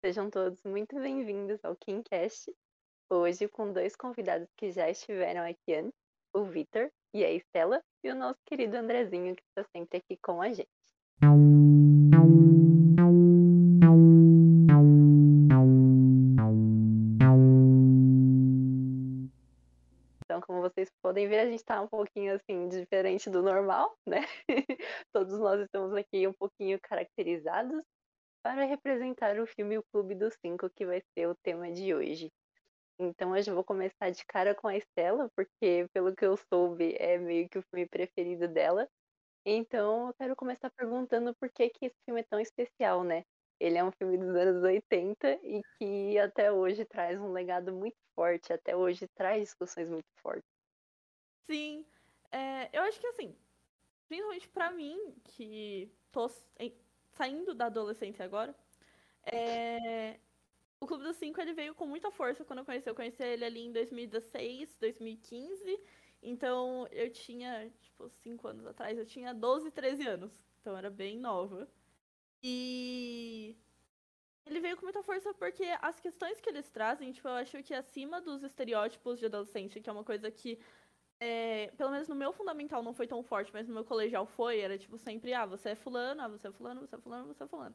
Sejam todos muito bem-vindos ao KimCast. Hoje com dois convidados que já estiveram aqui antes, o Vitor e a Estela, e o nosso querido Andrezinho, que está sempre aqui com a gente. Então, como vocês podem ver, a gente está um pouquinho assim diferente do normal, né? Todos nós estamos aqui um pouquinho caracterizados para representar o filme O Clube dos Cinco, que vai ser o tema de hoje. Então, eu vou começar de cara com a Estela, porque, pelo que eu soube, é meio que o filme preferido dela. Então, eu quero começar perguntando por que, que esse filme é tão especial, né? Ele é um filme dos anos 80 e que até hoje traz um legado muito forte, até hoje traz discussões muito fortes. Sim, é, eu acho que assim, principalmente para mim, que tô saindo da adolescência agora, é, o Clube dos Cinco ele veio com muita força quando eu conheci. Eu conheci ele ali em 2016, 2015. Então eu tinha, tipo, 5 anos atrás, eu tinha 12, 13 anos. Então era bem nova. E ele veio com muita força porque as questões que eles trazem, tipo, eu acho que acima dos estereótipos de adolescente, que é uma coisa que, é, pelo menos no meu fundamental não foi tão forte, mas no meu colegial foi, era tipo sempre, ah, você é fulano, ah, você é fulano, você é fulano, você é fulano.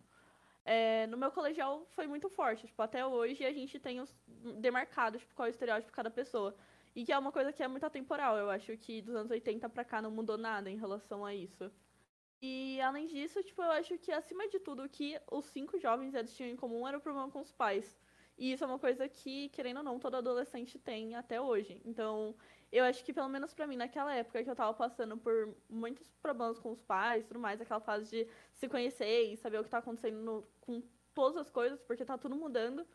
É, no meu colegial foi muito forte, tipo, até hoje a gente tem os demarcados, tipo, qual é o estereótipo de cada pessoa. E que é uma coisa que é muito atemporal, eu acho que dos anos 80 pra cá não mudou nada em relação a isso. E além disso, tipo, eu acho que acima de tudo, o que os cinco jovens eles tinham em comum era o problema com os pais. E isso é uma coisa que, querendo ou não, todo adolescente tem até hoje. Então, eu acho que pelo menos para mim, naquela época que eu tava passando por muitos problemas com os pais, tudo mais, aquela fase de se conhecer e saber o que tá acontecendo no, com todas as coisas, porque tá tudo mudando.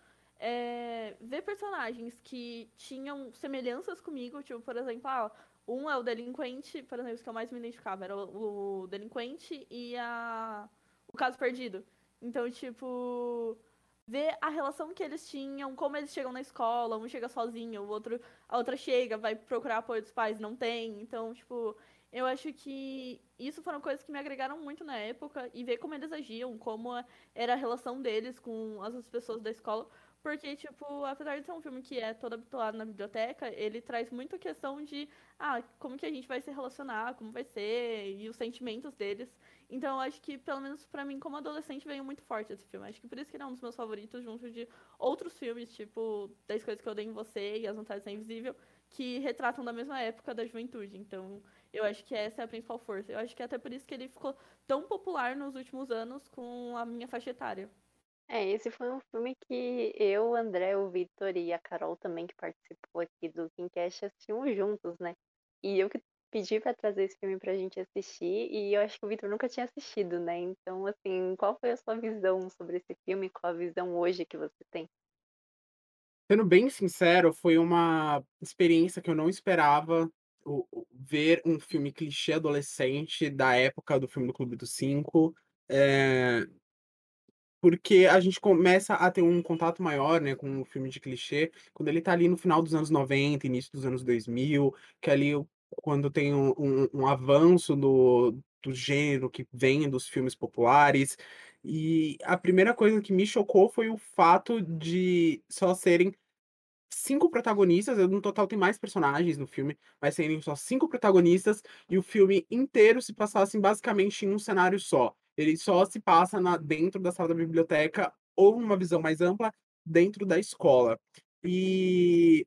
É, ver personagens que tinham semelhanças comigo, tipo, por exemplo, ah, um é o delinquente, por exemplo, que eu mais me identificava, era o, o delinquente e a, o caso perdido. Então, tipo, ver a relação que eles tinham, como eles chegam na escola, um chega sozinho, o outro, a outra chega, vai procurar apoio dos pais, não tem. Então, tipo, eu acho que isso foram coisas que me agregaram muito na época e ver como eles agiam, como era a relação deles com as outras pessoas da escola. Porque, tipo, apesar de ser um filme que é todo habituado na biblioteca, ele traz muito a questão de, ah, como que a gente vai se relacionar, como vai ser, e os sentimentos deles. Então, eu acho que, pelo menos para mim, como adolescente, veio muito forte esse filme. Acho que por isso que ele é um dos meus favoritos, junto de outros filmes, tipo, 10 Coisas que Eu Dei em Você e As Vantagens da Invisível, que retratam da mesma época da juventude. Então, eu acho que essa é a principal força. Eu acho que é até por isso que ele ficou tão popular nos últimos anos com a minha faixa etária. É, esse foi um filme que eu, o André, o Vitor e a Carol também, que participou aqui do Kimcast, assistimos juntos, né? E eu que pedi para trazer esse filme pra gente assistir, e eu acho que o Vitor nunca tinha assistido, né? Então, assim, qual foi a sua visão sobre esse filme? Qual a visão hoje que você tem? Sendo bem sincero, foi uma experiência que eu não esperava ver um filme clichê adolescente da época do filme do Clube dos Cinco. É, porque a gente começa a ter um contato maior, né, com o filme de clichê, quando ele tá ali no final dos anos 90, início dos anos 2000, que é ali quando tem um, um, um avanço do, do gênero que vem dos filmes populares. E a primeira coisa que me chocou foi o fato de só serem cinco protagonistas, no total tem mais personagens no filme, mas serem só cinco protagonistas, e o filme inteiro se passasse basicamente em um cenário só. Ele só se passa na, dentro da sala da biblioteca ou uma visão mais ampla dentro da escola. E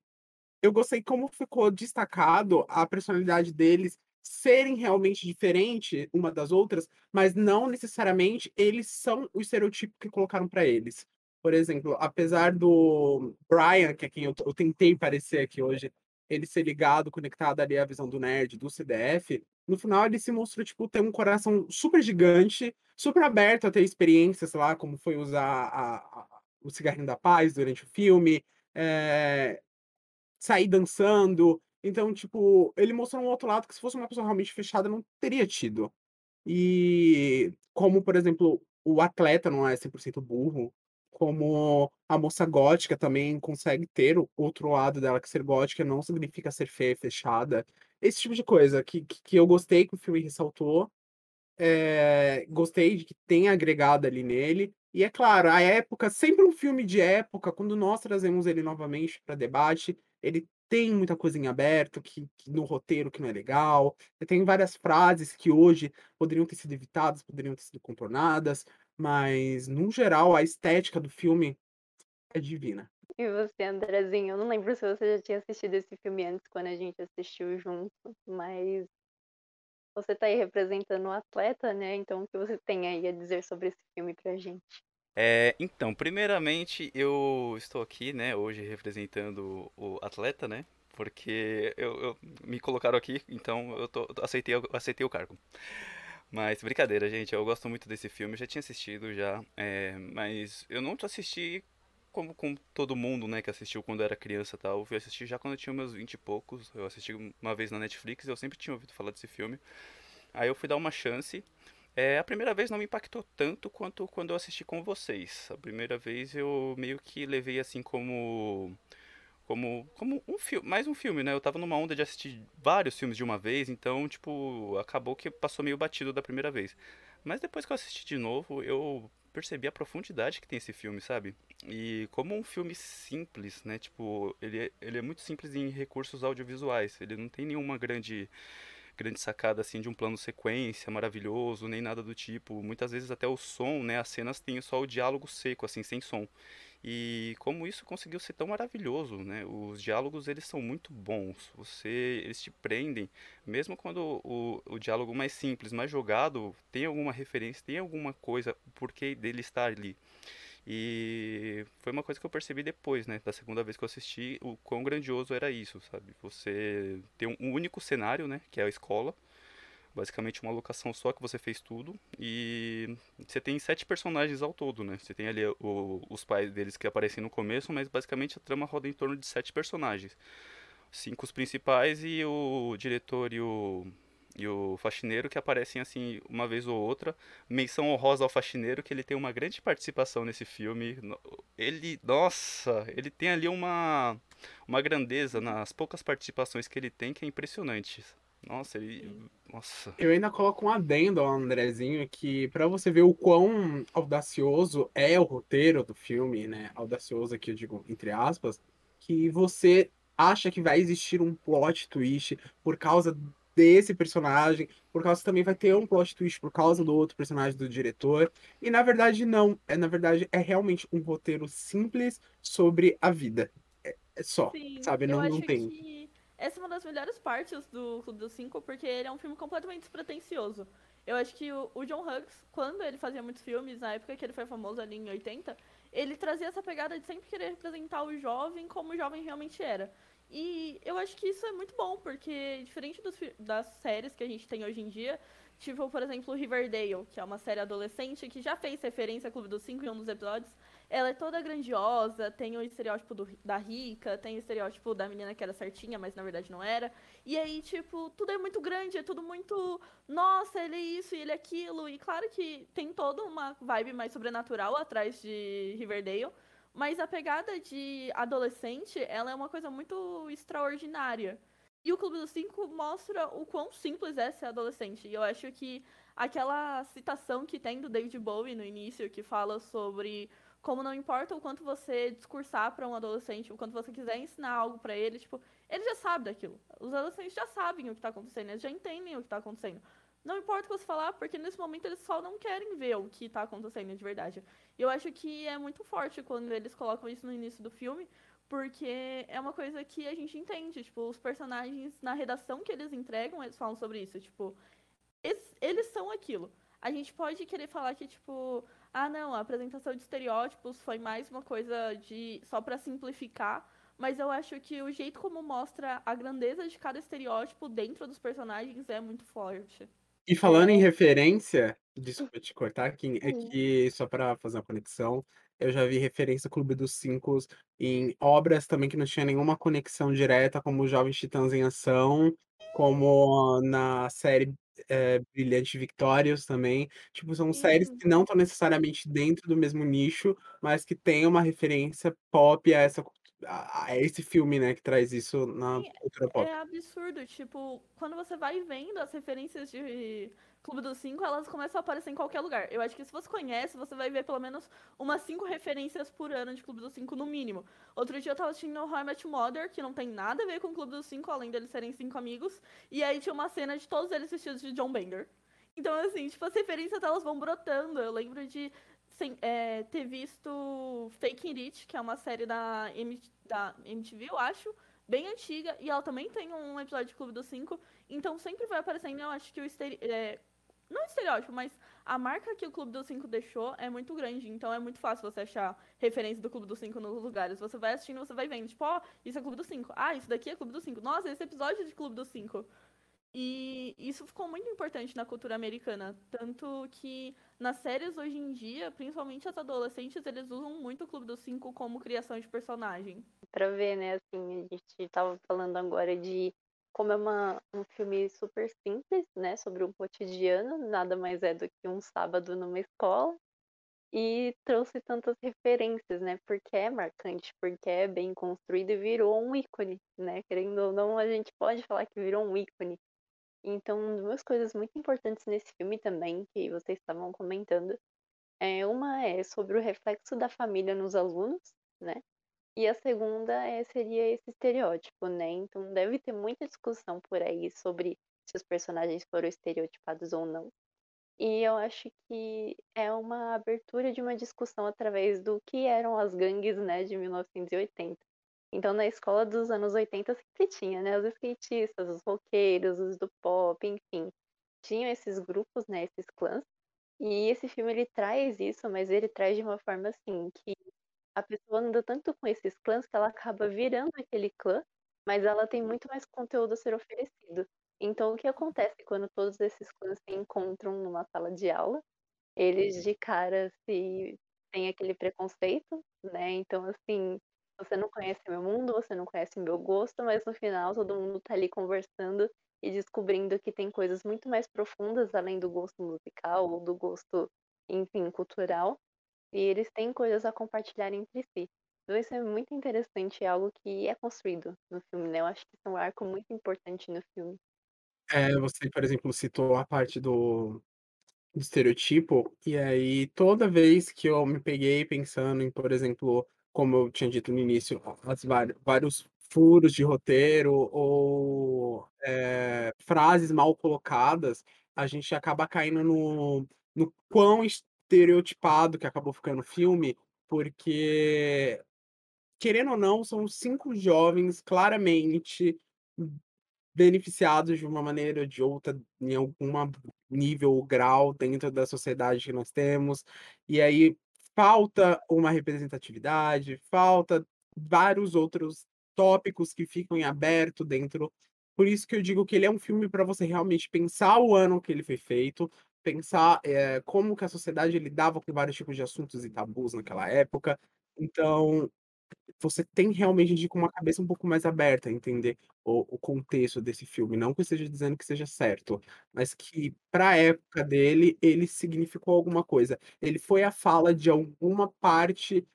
eu gostei como ficou destacado a personalidade deles serem realmente diferentes uma das outras, mas não necessariamente eles são o estereotipo que colocaram para eles. Por exemplo, apesar do Brian, que é quem eu, eu tentei parecer aqui hoje, ele ser ligado, conectado ali à visão do nerd, do CDF, no final ele se mostrou, tipo, ter um coração super gigante, super aberto a ter experiências lá, como foi usar a, a, o cigarrinho da paz durante o filme, é, sair dançando. Então, tipo, ele mostrou um outro lado que se fosse uma pessoa realmente fechada, não teria tido. E como, por exemplo, o atleta não é 100% burro, como a moça gótica também consegue ter o outro lado dela, que ser gótica não significa ser feia, fechada. Esse tipo de coisa que, que eu gostei que o filme ressaltou. É, gostei de que tem agregado ali nele. E é claro, a época sempre um filme de época, quando nós trazemos ele novamente para debate, ele tem muita coisa em aberto que que no roteiro que não é legal, tem várias frases que hoje poderiam ter sido evitadas, poderiam ter sido contornadas, mas no geral a estética do filme é divina. E você, Andrezinho, eu não lembro se você já tinha assistido esse filme antes, quando a gente assistiu junto, mas você tá aí representando o atleta, né? Então o que você tem aí a dizer sobre esse filme pra gente? É, então, primeiramente eu estou aqui, né, hoje representando o atleta, né? Porque eu, eu- me colocaram aqui, então eu tô, aceitei, aceitei o cargo. Mas brincadeira, gente, eu gosto muito desse filme, eu já tinha assistido já, é, mas eu não assisti como com todo mundo, né, que assistiu quando era criança e tal. Eu fui assistir já quando eu tinha meus 20 e poucos. Eu assisti uma vez na Netflix, eu sempre tinha ouvido falar desse filme. Aí eu fui dar uma chance. É, a primeira vez não me impactou tanto quanto quando eu assisti com vocês. A primeira vez eu meio que levei assim como como como um filme, mais um filme, né? Eu tava numa onda de assistir vários filmes de uma vez, então, tipo, acabou que passou meio batido da primeira vez. Mas depois que eu assisti de novo, eu percebi a profundidade que tem esse filme, sabe? E como um filme simples, né? Tipo, ele é, ele é muito simples em recursos audiovisuais. Ele não tem nenhuma grande grande sacada assim de um plano sequência maravilhoso, nem nada do tipo. Muitas vezes até o som, né, as cenas têm só o diálogo seco assim, sem som. E como isso conseguiu ser tão maravilhoso, né? Os diálogos eles são muito bons. Você, eles te prendem, mesmo quando o, o diálogo mais simples, mais jogado, tem alguma referência, tem alguma coisa, o porquê dele estar ali. E foi uma coisa que eu percebi depois, né? Da segunda vez que eu assisti, o quão grandioso era isso, sabe? Você tem um único cenário, né? Que é a escola. Basicamente uma locação só que você fez tudo. E você tem sete personagens ao todo, né? Você tem ali o- os pais deles que aparecem no começo, mas basicamente a trama roda em torno de sete personagens. Cinco os principais e o diretor e o, e o faxineiro que aparecem assim uma vez ou outra. Menção honrosa ao faxineiro, que ele tem uma grande participação nesse filme. Ele, nossa, ele tem ali uma, uma grandeza nas poucas participações que ele tem que é impressionante. Nossa, ele. Nossa. Eu ainda coloco um adendo ao Andrezinho que para você ver o quão audacioso é o roteiro do filme, né? Audacioso aqui eu digo entre aspas, que você acha que vai existir um plot twist por causa desse personagem, por causa também vai ter um plot twist por causa do outro personagem do diretor, e na verdade não, é na verdade é realmente um roteiro simples sobre a vida. É, é só, Sim, sabe? eu Não, acho não tem. que essa é uma das melhores partes do Clube dos Cinco, porque ele é um filme completamente despretensioso. Eu acho que o, o John Hughes, quando ele fazia muitos filmes, na época que ele foi famoso ali em 80, ele trazia essa pegada de sempre querer representar o jovem como o jovem realmente era. E eu acho que isso é muito bom, porque diferente dos das séries que a gente tem hoje em dia, tipo, por exemplo, Riverdale, que é uma série adolescente que já fez referência ao Clube dos Cinco em um dos episódios, ela é toda grandiosa, tem o estereótipo do- da rica, tem o estereótipo da menina que era certinha, mas na verdade não era. E aí, tipo, tudo é muito grande, é tudo muito. Nossa, ele é isso e ele é aquilo. E claro que tem toda uma vibe mais sobrenatural atrás de Riverdale. Mas a pegada de adolescente, ela é uma coisa muito extraordinária. E o Clube dos Cinco mostra o quão simples é ser adolescente. E eu acho que aquela citação que tem do David Bowie no início, que fala sobre como não importa o quanto você discursar para um adolescente, o quanto você quiser ensinar algo para ele, tipo, ele já sabe daquilo. Os adolescentes já sabem o que tá acontecendo, eles já entendem o que tá acontecendo. Não importa o que você falar, porque nesse momento eles só não querem ver o que tá acontecendo de verdade. E eu acho que é muito forte quando eles colocam isso no início do filme, porque é uma coisa que a gente entende. Tipo, os personagens, na redação que eles entregam, eles falam sobre isso. Tipo, eles, eles são aquilo. A gente pode querer falar que, tipo, ah, não, a apresentação de estereótipos foi mais uma coisa de só para simplificar, mas eu acho que o jeito como mostra a grandeza de cada estereótipo dentro dos personagens é muito forte. E falando em referência, desculpa te cortar, Kim, é que só para fazer uma conexão, eu já vi referência ao Clube dos Cinco em obras também que não tinha nenhuma conexão direta, como Jovens Titãs em Ação, como na série eh, Brilhante Victorious também. Tipo, são séries Sim. que não estão necessariamente dentro do mesmo nicho, mas que têm uma referência pop a essa cultura a esse filme, né, que traz isso na Sim, cultura pop. É absurdo, tipo, quando você vai vendo as referências de Clube dos Cinco, elas começam a aparecer em qualquer lugar. Eu acho que se você conhece, você vai ver pelo menos umas cinco referências por ano de Clube dos Cinco, no mínimo. Outro dia eu tava assistindo How I Met Mother, que não tem nada a ver com o Clube dos Cinco, além deles serem cinco amigos. E aí tinha uma cena de todos eles vestidos de John Banger. Então, assim, tipo, as referências elas vão brotando. Eu lembro de sem, é, ter visto Fake Rich, que é uma série da, M da MTV, eu acho, bem antiga, e ela também tem um episódio de Clube dos Cinco. Então sempre vai aparecendo, eu acho que o estere é, não estereótipo, mas a marca que o Clube dos Cinco deixou é muito grande, então é muito fácil você achar referência do Clube dos Cinco nos lugares. Você vai assistindo, você vai vendo, tipo, ó, oh, isso é Clube dos Cinco. Ah, isso daqui é Clube dos Cinco. Nossa, esse episódio é de Clube dos Cinco. E isso ficou muito importante na cultura americana, tanto que nas séries hoje em dia, principalmente as adolescentes, eles usam muito o Clube dos Cinco como criação de personagem. Pra ver, né, assim, a gente tava falando agora de como é uma, um filme super simples, né, sobre um cotidiano, nada mais é do que um sábado numa escola, e trouxe tantas referências, né, porque é marcante, porque é bem construído e virou um ícone, né, querendo ou não, a gente pode falar que virou um ícone. Então, duas coisas muito importantes nesse filme também, que vocês estavam comentando, é, uma é sobre o reflexo da família nos alunos, né, e a segunda é, seria esse estereótipo, né? Então deve ter muita discussão por aí sobre se os personagens foram estereotipados ou não. E eu acho que é uma abertura de uma discussão através do que eram as gangues, né, de 1980. Então, na escola dos anos 80 sempre tinha, né, os skatistas, os roqueiros, os do pop, enfim. Tinham esses grupos, né, esses clãs. E esse filme ele traz isso, mas ele traz de uma forma assim que a pessoa anda tanto com esses clãs que ela acaba virando aquele clã, mas ela tem muito mais conteúdo a ser oferecido. Então, o que acontece quando todos esses clãs se encontram numa sala de aula? Eles de cara se têm aquele preconceito, né? Então, assim, você não conhece meu mundo, você não conhece meu gosto, mas no final todo mundo tá ali conversando e descobrindo que tem coisas muito mais profundas além do gosto musical ou do gosto, enfim, cultural, e eles têm coisas a compartilhar entre si. Então isso é muito interessante, é algo que é construído no filme, né? Eu acho que isso é um arco muito importante no filme. É, você, por exemplo, citou a parte do, do estereotipo, e aí toda vez que eu me peguei pensando em, por exemplo, como eu tinha dito no início, as vários furos de roteiro ou é, frases mal colocadas, a gente acaba caindo no, no quão estereotipado que acabou ficando o filme, porque, querendo ou não, são cinco jovens claramente beneficiados de uma maneira ou de outra, em algum nível ou grau dentro da sociedade que nós temos. E aí falta uma representatividade, falta vários outros tópicos que ficam em aberto dentro. Por isso que eu digo que ele é um filme para você realmente pensar o ano que ele foi feito, pensar é, como que a sociedade lidava com vários tipos de assuntos e tabus naquela época. Então, você tem realmente de com uma cabeça um pouco mais aberta a entender o, o, contexto desse filme. Não que eu esteja dizendo que seja certo, mas que para a época dele, ele significou alguma coisa. Ele foi a fala de alguma parte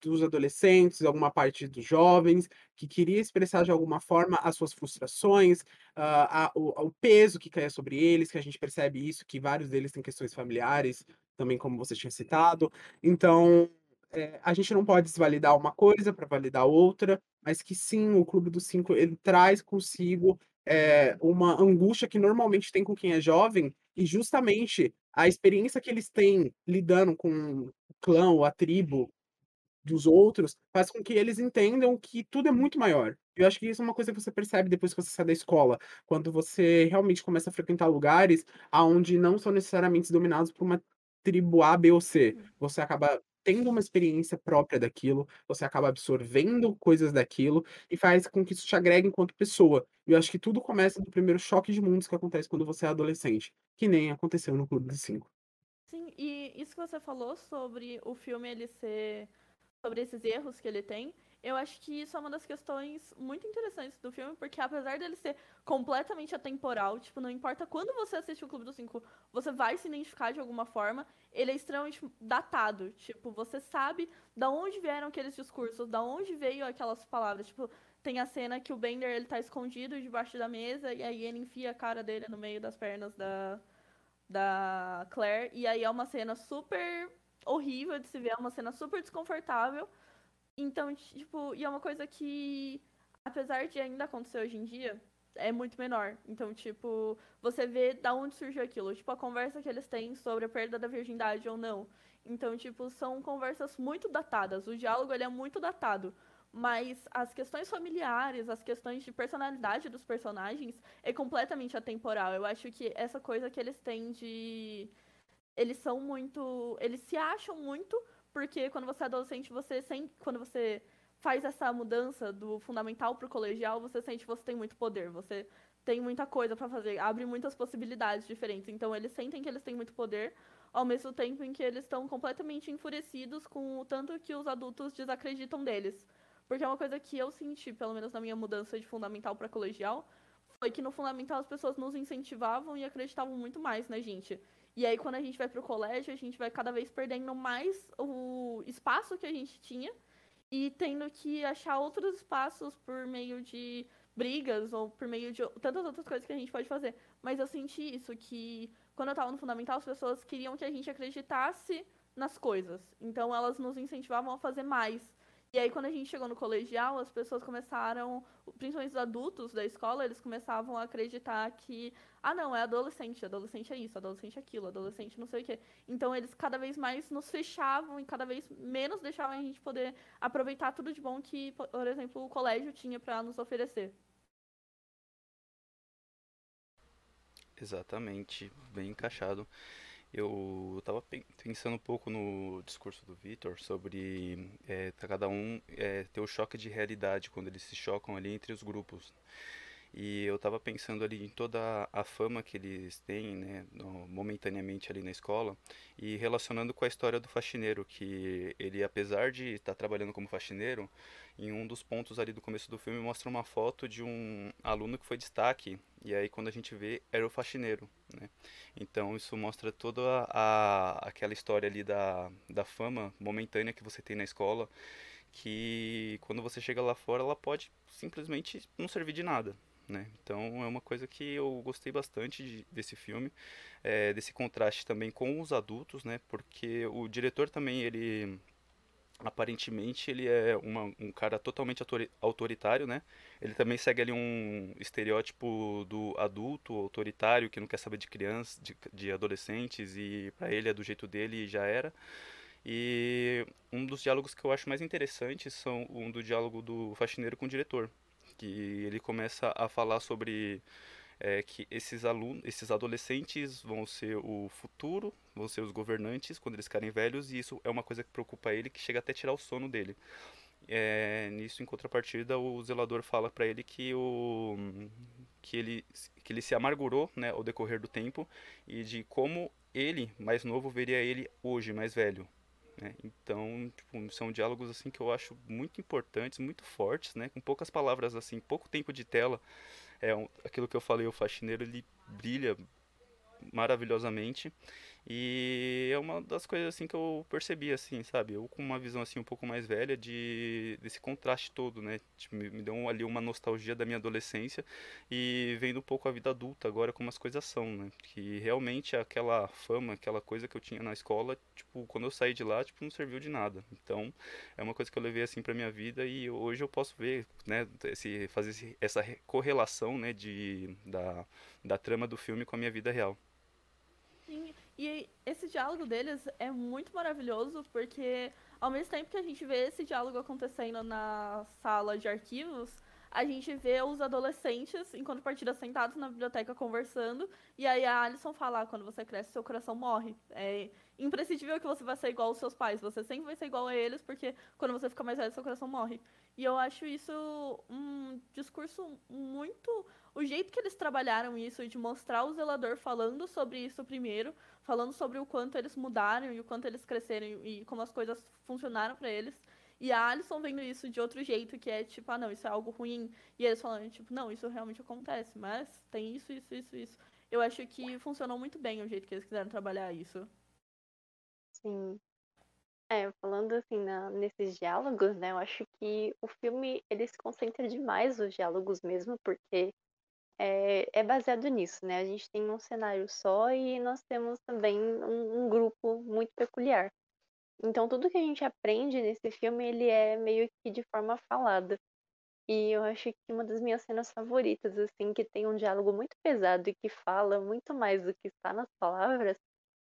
dos adolescentes, alguma parte dos jovens, que queria expressar de alguma forma as suas frustrações, uh, a, o, o, peso que caia sobre eles, que a gente percebe isso, que vários deles têm questões familiares, também como você tinha citado. Então, é, a gente não pode desvalidar uma coisa para validar outra, mas que sim, o Clube dos Cinco ele traz consigo é, uma angústia que normalmente tem com quem é jovem, e justamente a experiência que eles têm lidando com o clã ou a tribo dos outros, faz com que eles entendam que tudo é muito maior. Eu acho que isso é uma coisa que você percebe depois que você sai da escola, quando você realmente começa a frequentar lugares aonde não são necessariamente dominados por uma tribo A, B ou C. Uhum. Você acaba tendo uma experiência própria daquilo, você acaba absorvendo coisas daquilo e faz com que isso te agregue enquanto pessoa. E eu acho que tudo começa do primeiro choque de mundos que acontece quando você é adolescente, que nem aconteceu no Clube dos Cinco. Sim, e isso que você falou sobre o filme ele ser sobre esses erros que ele tem. Eu acho que isso é uma das questões muito interessantes do filme, porque apesar dele ser completamente atemporal, tipo, não importa quando você assiste o Clube dos Cinco, você vai se identificar de alguma forma, ele é extremamente datado. Tipo, você sabe da onde vieram aqueles discursos, da onde veio aquelas palavras. Tipo, tem a cena que o Bender ele tá escondido debaixo da mesa, e aí ele enfia a cara dele no meio das pernas da, da Claire, e aí é uma cena super horrível de se ver, é uma cena super desconfortável. Então, tipo, e é uma coisa que, apesar de ainda acontecer hoje em dia, é muito menor. Então, tipo, você vê da onde surgiu aquilo. Tipo, a conversa que eles têm sobre a perda da virgindade ou não. Então, tipo, são conversas muito datadas. O diálogo, ele é muito datado. Mas as questões familiares, as questões de personalidade dos personagens é completamente atemporal. Eu acho que essa coisa que eles têm de eles são muito. Eles se acham muito, porque quando você é adolescente, você sente. Quando você faz essa mudança do fundamental para o colegial, você sente que você tem muito poder, você tem muita coisa para fazer, abre muitas possibilidades diferentes. Então eles sentem que eles têm muito poder, ao mesmo tempo em que eles estão completamente enfurecidos com o tanto que os adultos desacreditam deles. Porque é uma coisa que eu senti, pelo menos na minha mudança de fundamental para colegial, foi que no fundamental as pessoas nos incentivavam e acreditavam muito mais na gente. E aí, quando a gente vai pro colégio, a gente vai cada vez perdendo mais o espaço que a gente tinha e tendo que achar outros espaços por meio de brigas ou por meio de tantas outras coisas que a gente pode fazer. Mas eu senti isso, que quando eu estava no fundamental, as pessoas queriam que a gente acreditasse nas coisas. Então, elas nos incentivavam a fazer mais. E aí, quando a gente chegou no colegial, as pessoas começaram, principalmente os adultos da escola, eles começavam a acreditar que, ah, não, é adolescente, adolescente é isso, adolescente é aquilo, adolescente não sei o quê. Então, eles cada vez mais nos fechavam e cada vez menos deixavam a gente poder aproveitar tudo de bom que, por exemplo, o colégio tinha para nos oferecer. Exatamente, bem encaixado. Eu estava pensando um pouco no discurso do Vitor sobre é, cada um é, ter o choque de realidade quando eles se chocam ali entre os grupos. E eu estava pensando ali em toda a fama que eles têm, né, no, momentaneamente ali na escola, e relacionando com a história do faxineiro, que ele, apesar de estar tá trabalhando como faxineiro, em um dos pontos ali do começo do filme mostra uma foto de um aluno que foi destaque, e aí quando a gente vê, era o faxineiro, né? Então isso mostra toda a, a aquela história ali da, da fama momentânea que você tem na escola, que quando você chega lá fora, ela pode simplesmente não servir de nada, né? Então é uma coisa que eu gostei bastante de, desse filme, é, desse contraste também com os adultos, né? Porque o diretor também ele aparentemente ele é uma, um cara totalmente autoritário, né? Ele também segue ali um estereótipo do adulto autoritário que não quer saber de crianças, de, de adolescentes e para ele é do jeito dele e já era. E um dos diálogos que eu acho mais interessantes são um do diálogo do faxineiro com o diretor, que ele começa a falar sobre é, que esses alunos, esses adolescentes vão ser o futuro, vão ser os governantes quando eles ficarem velhos, e isso é uma coisa que preocupa ele, que chega até tirar o sono dele. É, nisso, em contrapartida, o zelador fala para ele que o que ele que ele se amargurou, né, ao decorrer do tempo e de como ele, mais novo, veria ele hoje, mais velho. Né? Então, tipo, são diálogos assim que eu acho muito importantes, muito fortes, né, com poucas palavras assim, pouco tempo de tela. É aquilo que eu falei, o faxineiro ele brilha maravilhosamente e é uma das coisas assim que eu percebi assim, sabe? Eu com uma visão assim um pouco mais velha de desse contraste todo, né? Tipo, me, deu ali uma nostalgia da minha adolescência e vendo um pouco a vida adulta agora como as coisas são, né? Que realmente aquela fama, aquela coisa que eu tinha na escola, tipo, quando eu saí de lá, tipo, não serviu de nada. Então, é uma coisa que eu levei assim para minha vida e hoje eu posso ver, né, esse fazer esse, essa correlação, né, de da da trama do filme com a minha vida real. Sim, e esse diálogo deles é muito maravilhoso, porque ao mesmo tempo que a gente vê esse diálogo acontecendo na sala de arquivos, a gente vê os adolescentes, enquanto partida, sentados na biblioteca conversando, e aí a Alison fala, ah, quando você cresce, seu coração morre. É imprescindível que você vai ser igual aos seus pais, você sempre vai ser igual a eles, porque quando você fica mais velho, seu coração morre. E eu acho isso um discurso muito o jeito que eles trabalharam isso, de mostrar o zelador falando sobre isso primeiro, falando sobre o quanto eles mudaram e o quanto eles cresceram e como as coisas funcionaram para eles. E a Alison vendo isso de outro jeito, que é tipo, ah, não, isso é algo ruim. E eles falando, tipo, não, isso realmente acontece, mas tem isso, isso, isso, isso. Eu acho que funcionou muito bem o jeito que eles quiseram trabalhar isso. Sim. É, falando assim na, nesses diálogos, né? Eu acho que o filme ele se concentra demais nos diálogos mesmo, porque é, é baseado nisso, né? A gente tem um cenário só e nós temos também um, um grupo muito peculiar. Então tudo que a gente aprende nesse filme ele é meio que de forma falada. E eu acho que uma das minhas cenas favoritas, assim, que tem um diálogo muito pesado e que fala muito mais do que está nas palavras,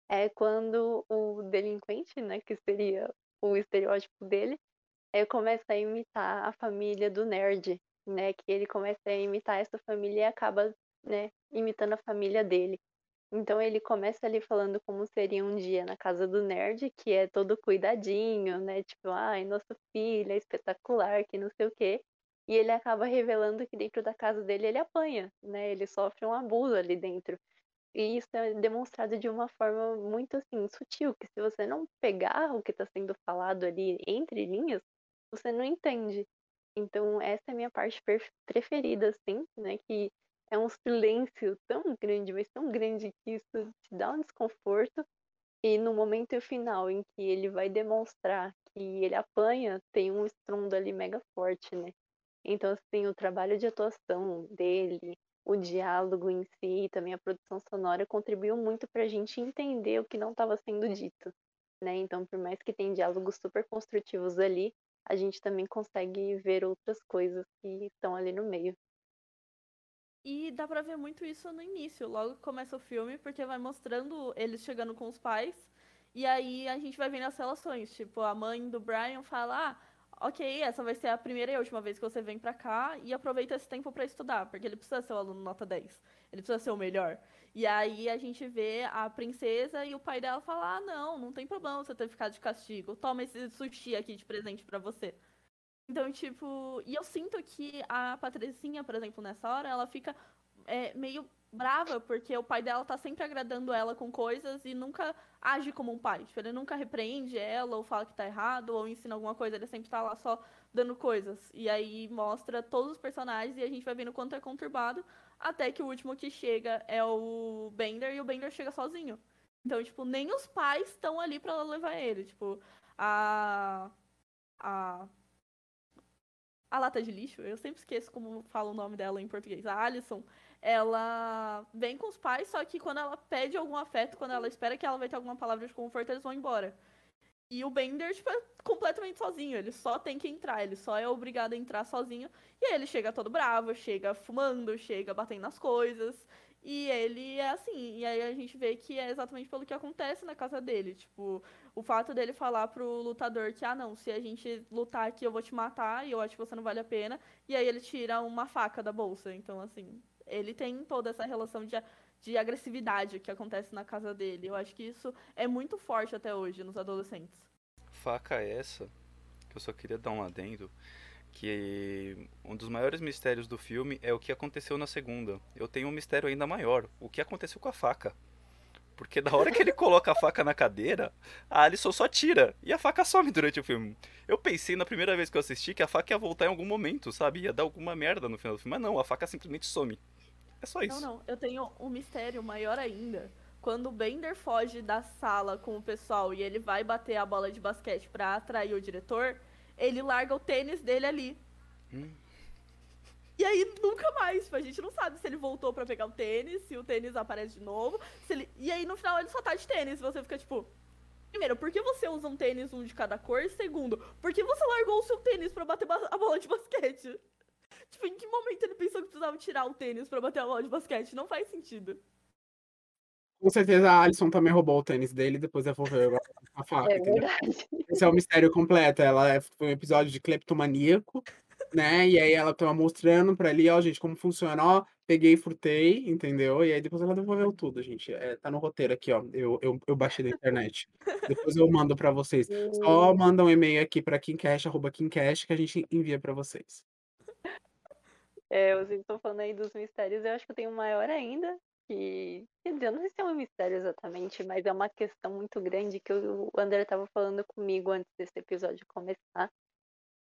é quando o delinquente, né, que seria o estereótipo dele, é, começa a imitar a família do nerd, né, que ele começa a imitar essa família e acaba, né, imitando a família dele. Então ele começa ali falando como seria um dia na casa do nerd, que é todo cuidadinho, né, tipo, ai, nosso filho é espetacular, que não sei o quê. E ele acaba revelando que dentro da casa dele ele apanha, né? Ele sofre um abuso ali dentro. E isso é demonstrado de uma forma muito assim sutil, que se você não pegar o que está sendo falado ali entre linhas, você não entende. Então essa é a minha parte preferida, assim, né? Que é um silêncio tão grande, mas tão grande que isso te dá um desconforto. E no momento final em que ele vai demonstrar que ele apanha, tem um estrondo ali mega forte, né? Então, assim, o trabalho de atuação dele, o diálogo em si, também a produção sonora contribuiu muito para a gente entender o que não estava sendo dito, né? Então, por mais que tem diálogos super construtivos ali, a gente também consegue ver outras coisas que estão ali no meio. E dá pra ver muito isso no início, logo que começa o filme, porque vai mostrando eles chegando com os pais, e aí a gente vai vendo as relações. Tipo, a mãe do Brian fala, ah, ok, essa vai ser a primeira e última vez que você vem para cá e aproveita esse tempo para estudar, porque ele precisa ser o aluno nota 10. Ele precisa ser o melhor. E aí a gente vê a princesa e o pai dela falar: ah, não, não tem problema você ter ficado de castigo. Toma esse sushi aqui de presente para você. Então, tipo, e eu sinto que a Patricinha, por exemplo, nessa hora, ela fica é, meio brava, porque o pai dela tá sempre agradando ela com coisas e nunca age como um pai. Tipo, ele nunca repreende ela ou fala que tá errado ou ensina alguma coisa, ele sempre tá lá só dando coisas. E aí mostra todos os personagens e a gente vai vendo quanto é conturbado, até que o último que chega é o Bender e o Bender chega sozinho. Então, tipo, nem os pais estão ali para levar ele. Tipo, a. A. A lata de lixo, eu sempre esqueço como fala o nome dela em português. A Alison, ela vem com os pais, só que quando ela pede algum afeto, quando ela espera que ela vai ter alguma palavra de conforto, eles vão embora. E o Bender, tipo, é completamente sozinho. Ele só tem que entrar, ele só é obrigado a entrar sozinho. E aí ele chega todo bravo, chega fumando, chega batendo nas coisas. E ele é assim. E aí a gente vê que é exatamente pelo que acontece na casa dele. Tipo, o fato dele falar pro lutador que, ah, não, se a gente lutar aqui eu vou te matar e eu acho que você não vale a pena. E aí ele tira uma faca da bolsa. Então, assim, ele tem toda essa relação de, de agressividade que acontece na casa dele. Eu acho que isso é muito forte até hoje nos adolescentes. Faca essa, que eu só queria dar um adendo, que um dos maiores mistérios do filme é o que aconteceu na segunda. Eu tenho um mistério ainda maior, o que aconteceu com a faca. Porque da hora que ele coloca a faca na cadeira, a Alison só tira. E a faca some durante o filme. Eu pensei na primeira vez que eu assisti que a faca ia voltar em algum momento, sabe? Ia dar alguma merda no final do filme. Mas não, a faca simplesmente some. É só isso. Não, não. Eu tenho um mistério maior ainda. Quando o Bender foge da sala com o pessoal e ele vai bater a bola de basquete para atrair o diretor, ele larga o tênis dele ali. Hum. E aí nunca mais. Tipo, a gente não sabe se ele voltou para pegar o tênis, se o tênis aparece de novo. Se ele... E aí no final ele só tá de tênis. Você fica tipo. Primeiro, por que você usa um tênis um de cada cor? Segundo, por que você largou o seu tênis para bater a bola de basquete? Tipo, em que momento ele pensou que precisava tirar o tênis pra bater a bola de basquete? Não faz sentido. Com certeza a Alison também roubou o tênis dele, depois devolveu a faca. É verdade. Esse é o mistério completo. Ela é, foi um episódio de cleptomaníaco, né? E aí ela tava mostrando pra ali, ó, gente, como funciona, ó. Peguei e furtei, entendeu? E aí depois ela devolveu tudo, gente. É, tá no roteiro aqui, ó. Eu, eu, eu baixei da internet. depois eu mando pra vocês. Só manda um e-mail aqui pra KimCash, arroba KimCash, que a gente envia pra vocês. É, vocês estão falando aí dos mistérios, eu acho que eu tenho um maior ainda, que, quer dizer, eu não sei se é um mistério exatamente, mas é uma questão muito grande que o André estava falando comigo antes desse episódio começar,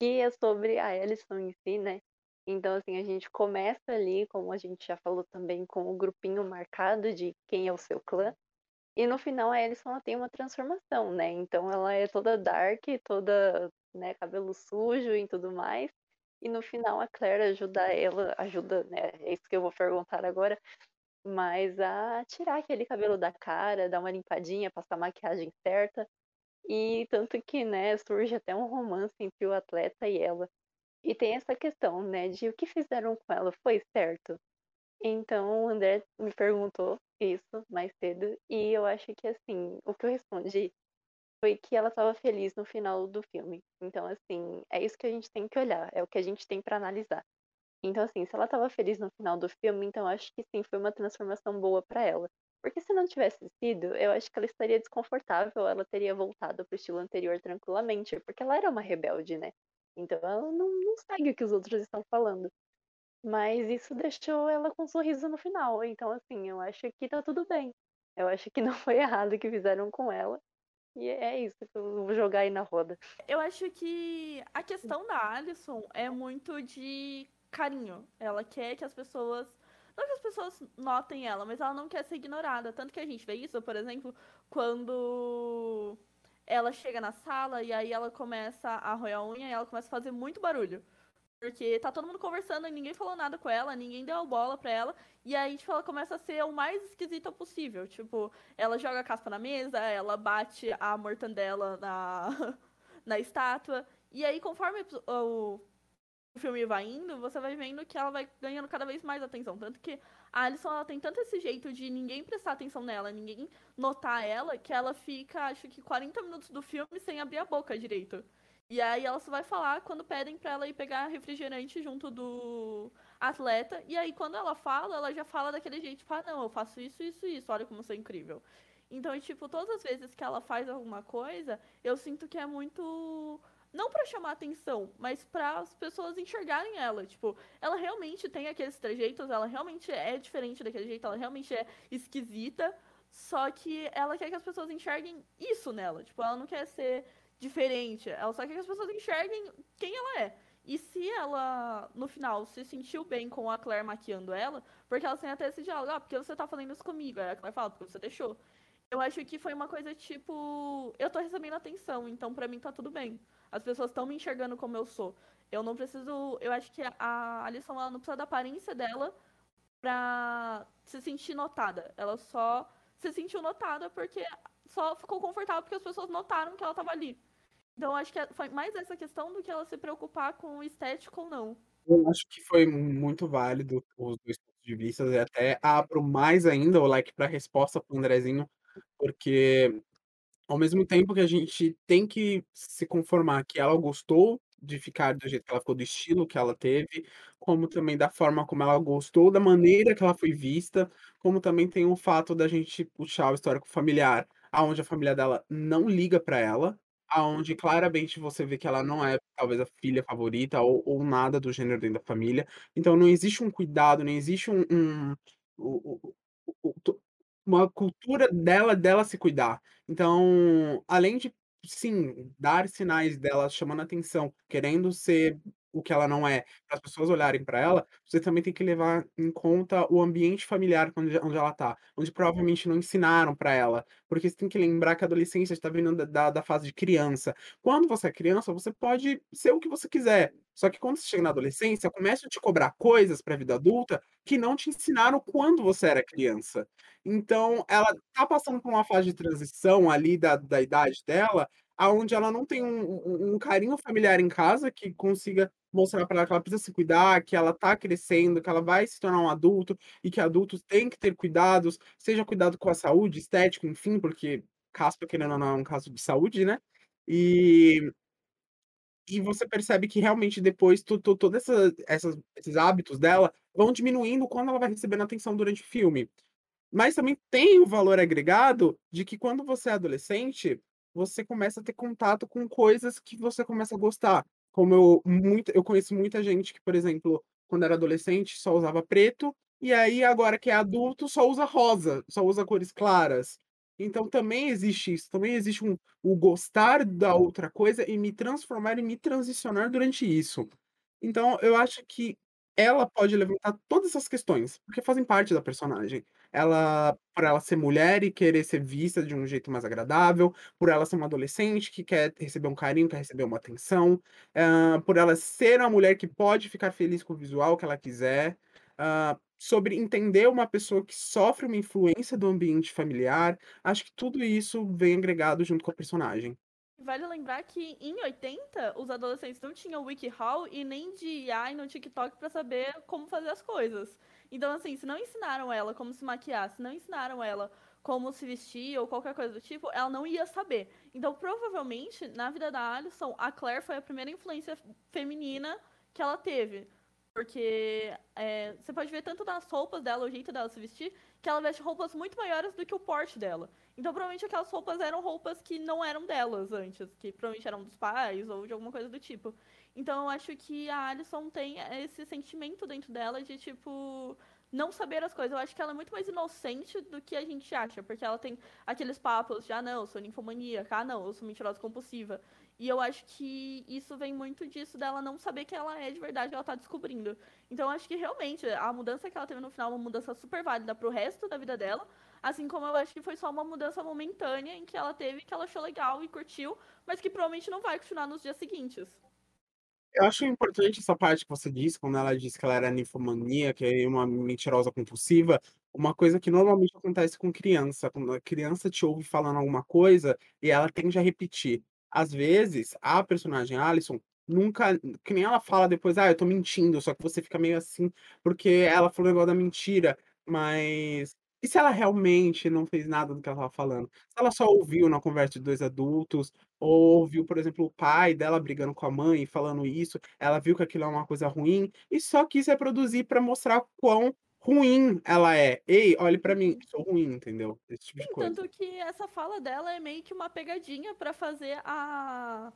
que é sobre a Alison em si, né? Então, assim, a gente começa ali, como a gente já falou também, com o grupinho marcado de quem é o seu clã. E no final a Alison ela tem uma transformação, né? Então ela é toda dark, toda, né, cabelo sujo e tudo mais. E no final a Claire ajuda ela, ajuda, né? É isso que eu vou perguntar agora. Mas a tirar aquele cabelo da cara, dar uma limpadinha, passar a maquiagem certa. E tanto que, né, surge até um romance entre o atleta e ela. E tem essa questão, né, de o que fizeram com ela foi certo. Então o André me perguntou isso mais cedo e eu acho que assim, o que eu respondi foi que ela estava feliz no final do filme. Então assim, é isso que a gente tem que olhar, é o que a gente tem para analisar. Então assim, se ela estava feliz no final do filme, então acho que sim, foi uma transformação boa para ela. Porque se não tivesse sido, eu acho que ela estaria desconfortável, ela teria voltado pro estilo anterior tranquilamente, porque ela era uma rebelde, né? Então ela não, não segue o que os outros estão falando. Mas isso deixou ela com um sorriso no final. Então, assim, eu acho que tá tudo bem. Eu acho que não foi errado o que fizeram com ela. E é isso que eu vou jogar aí na roda. Eu acho que a questão da Alison é muito de carinho. Ela quer que as pessoas. Não que as pessoas notem ela, mas ela não quer ser ignorada. Tanto que a gente vê isso, por exemplo, quando ela chega na sala e aí ela começa a roer a unha e ela começa a fazer muito barulho. Porque tá todo mundo conversando e ninguém falou nada com ela, ninguém deu bola pra ela. E aí, tipo, ela começa a ser o mais esquisita possível. Tipo, ela joga a caspa na mesa, ela bate a mortandela na, na estátua. E aí, conforme o, o filme vai indo, você vai vendo que ela vai ganhando cada vez mais atenção. Tanto que a Alison ela tem tanto esse jeito de ninguém prestar atenção nela, ninguém notar ela, que ela fica, acho que 40 minutos do filme sem abrir a boca direito. E aí ela só vai falar quando pedem para ela ir pegar refrigerante junto do atleta. E aí quando ela fala, ela já fala daquele jeito, tipo, ah, não, eu faço isso, isso, isso, olha como eu sou incrível. Então, tipo, todas as vezes que ela faz alguma coisa, eu sinto que é muito não para chamar atenção, mas para as pessoas enxergarem ela. Tipo, ela realmente tem aqueles trejeitos, ela realmente é diferente daquele jeito, ela realmente é esquisita, só que ela quer que as pessoas enxerguem isso nela. Tipo, ela não quer ser diferente. Ela só quer que as pessoas enxerguem quem ela é. E se ela, no final, se sentiu bem com a Claire maquiando ela, porque ela tem até esse diálogo, ah, porque você tá fazendo isso comigo? Aí a Claire fala, porque você deixou. Eu acho que foi uma coisa tipo, eu tô recebendo atenção, então para mim tá tudo bem. As pessoas estão me enxergando como eu sou. Eu não preciso, eu acho que a Alison ela não precisa da aparência dela pra se sentir notada. Ela só se sentiu notada porque só ficou confortável porque as pessoas notaram que ela tava ali. Então, acho que é, foi mais essa questão do que ela se preocupar com o estético ou não. Eu acho que foi muito válido os dois pontos de vista e até abro mais ainda o like para a resposta para o Andrezinho, porque ao mesmo tempo que a gente tem que se conformar que ela gostou de ficar do jeito que ela ficou, do estilo que ela teve, como também da forma como ela gostou, da maneira que ela foi vista, como também tem o fato da gente puxar o histórico familiar, aonde a família dela não liga para ela, aonde claramente você vê que ela não é talvez a filha favorita ou, ou nada do gênero dentro da família. Então não existe um cuidado, nem existe um, um, um, um uma cultura dela dela se cuidar. Então, além de sim, dar sinais dela chamando atenção, querendo ser o que ela não é, para as pessoas olharem para ela, você também tem que levar em conta o ambiente familiar onde, onde ela está, onde provavelmente não ensinaram para ela, porque você tem que lembrar que a adolescência está vindo da, da, da, fase de criança. Quando você é criança, você pode ser o que você quiser, só que quando você chega na adolescência, começa a te cobrar coisas para a vida adulta que não te ensinaram quando você era criança. Então, ela está passando por uma fase de transição ali da, da idade dela, aonde ela não tem um, um, carinho familiar em casa que consiga mostrar para ela que ela precisa se cuidar, que ela está crescendo, que ela vai se tornar um adulto e que adultos têm que ter cuidados, seja cuidado com a saúde, estético, enfim, porque caspa, querendo ou não, é um caso de saúde, né? E, e você percebe que realmente depois todos essa, essas, esses hábitos dela vão diminuindo quando ela vai recebendo atenção durante o filme. Mas também tem o valor agregado de que quando você é adolescente, você começa a ter contato com coisas que você começa a gostar. Como eu, muito, eu conheço muita gente que, por exemplo, quando era adolescente só usava preto, e aí agora que é adulto só usa rosa, só usa cores claras. Então também existe isso, também existe um o gostar da outra coisa e me transformar e me transicionar durante isso. Então eu acho que ela pode levantar todas essas questões, porque fazem parte da personagem. Ela por ela ser mulher e querer ser vista de um jeito mais agradável, por ela ser uma adolescente que quer receber um carinho, quer receber uma atenção, hã, por ela ser uma mulher que pode ficar feliz com o visual que ela quiser, hã, sobre entender uma pessoa que sofre uma influência do ambiente familiar, acho que tudo isso vem agregado junto com a personagem. Vale lembrar que em 80 os adolescentes não tinham WikiHow e nem de AI no TikTok para saber como fazer as coisas. Então, assim, se não ensinaram ela como se maquiar, se não ensinaram ela como se vestir ou qualquer coisa do tipo, ela não ia saber. Então, provavelmente, na vida da Alison, a Claire foi a primeira influência feminina que ela teve. Porque é, você pode ver tanto nas roupas dela, o jeito dela se vestir, que ela veste roupas muito maiores do que o porte dela. Então, provavelmente aquelas roupas eram roupas que não eram delas antes, que provavelmente eram dos pais ou de alguma coisa do tipo. Então, eu acho que a Alison tem esse sentimento dentro dela de, tipo, não saber as coisas. Eu acho que ela é muito mais inocente do que a gente acha, porque ela tem aqueles papos de, ah, não, eu sou ninfomaníaca, ah, não, eu sou mentirosa compulsiva. E eu acho que isso vem muito disso dela não saber que ela é de verdade, ela tá descobrindo. Então eu acho que realmente a mudança que ela teve no final é uma mudança super válida pro resto da vida dela. Assim como eu acho que foi só uma mudança momentânea em que ela teve, que ela achou legal e curtiu, mas que provavelmente não vai continuar nos dias seguintes. Eu acho importante essa parte que você disse, quando ela disse que ela era ninfomaníaca e uma mentirosa compulsiva, uma coisa que normalmente acontece com criança, quando a criança te ouve falando alguma coisa e ela tende a repetir. Às vezes, a personagem Alison nunca que nem ela fala depois: "Ah, eu tô mentindo", só que você fica meio assim, porque ela falou o negócio da mentira, mas e se ela realmente não fez nada do que ela estava falando? Se ela só ouviu na conversa de 2 adultos, ou ouviu, por exemplo, o pai dela brigando com a mãe e falando isso, ela viu que aquilo é uma coisa ruim e só quis reproduzir pra mostrar quão ruim ela é. "Ei, olhe pra mim, sou ruim", entendeu? Esse tipo de Sim, coisa. tanto que essa fala dela é meio que uma pegadinha pra fazer a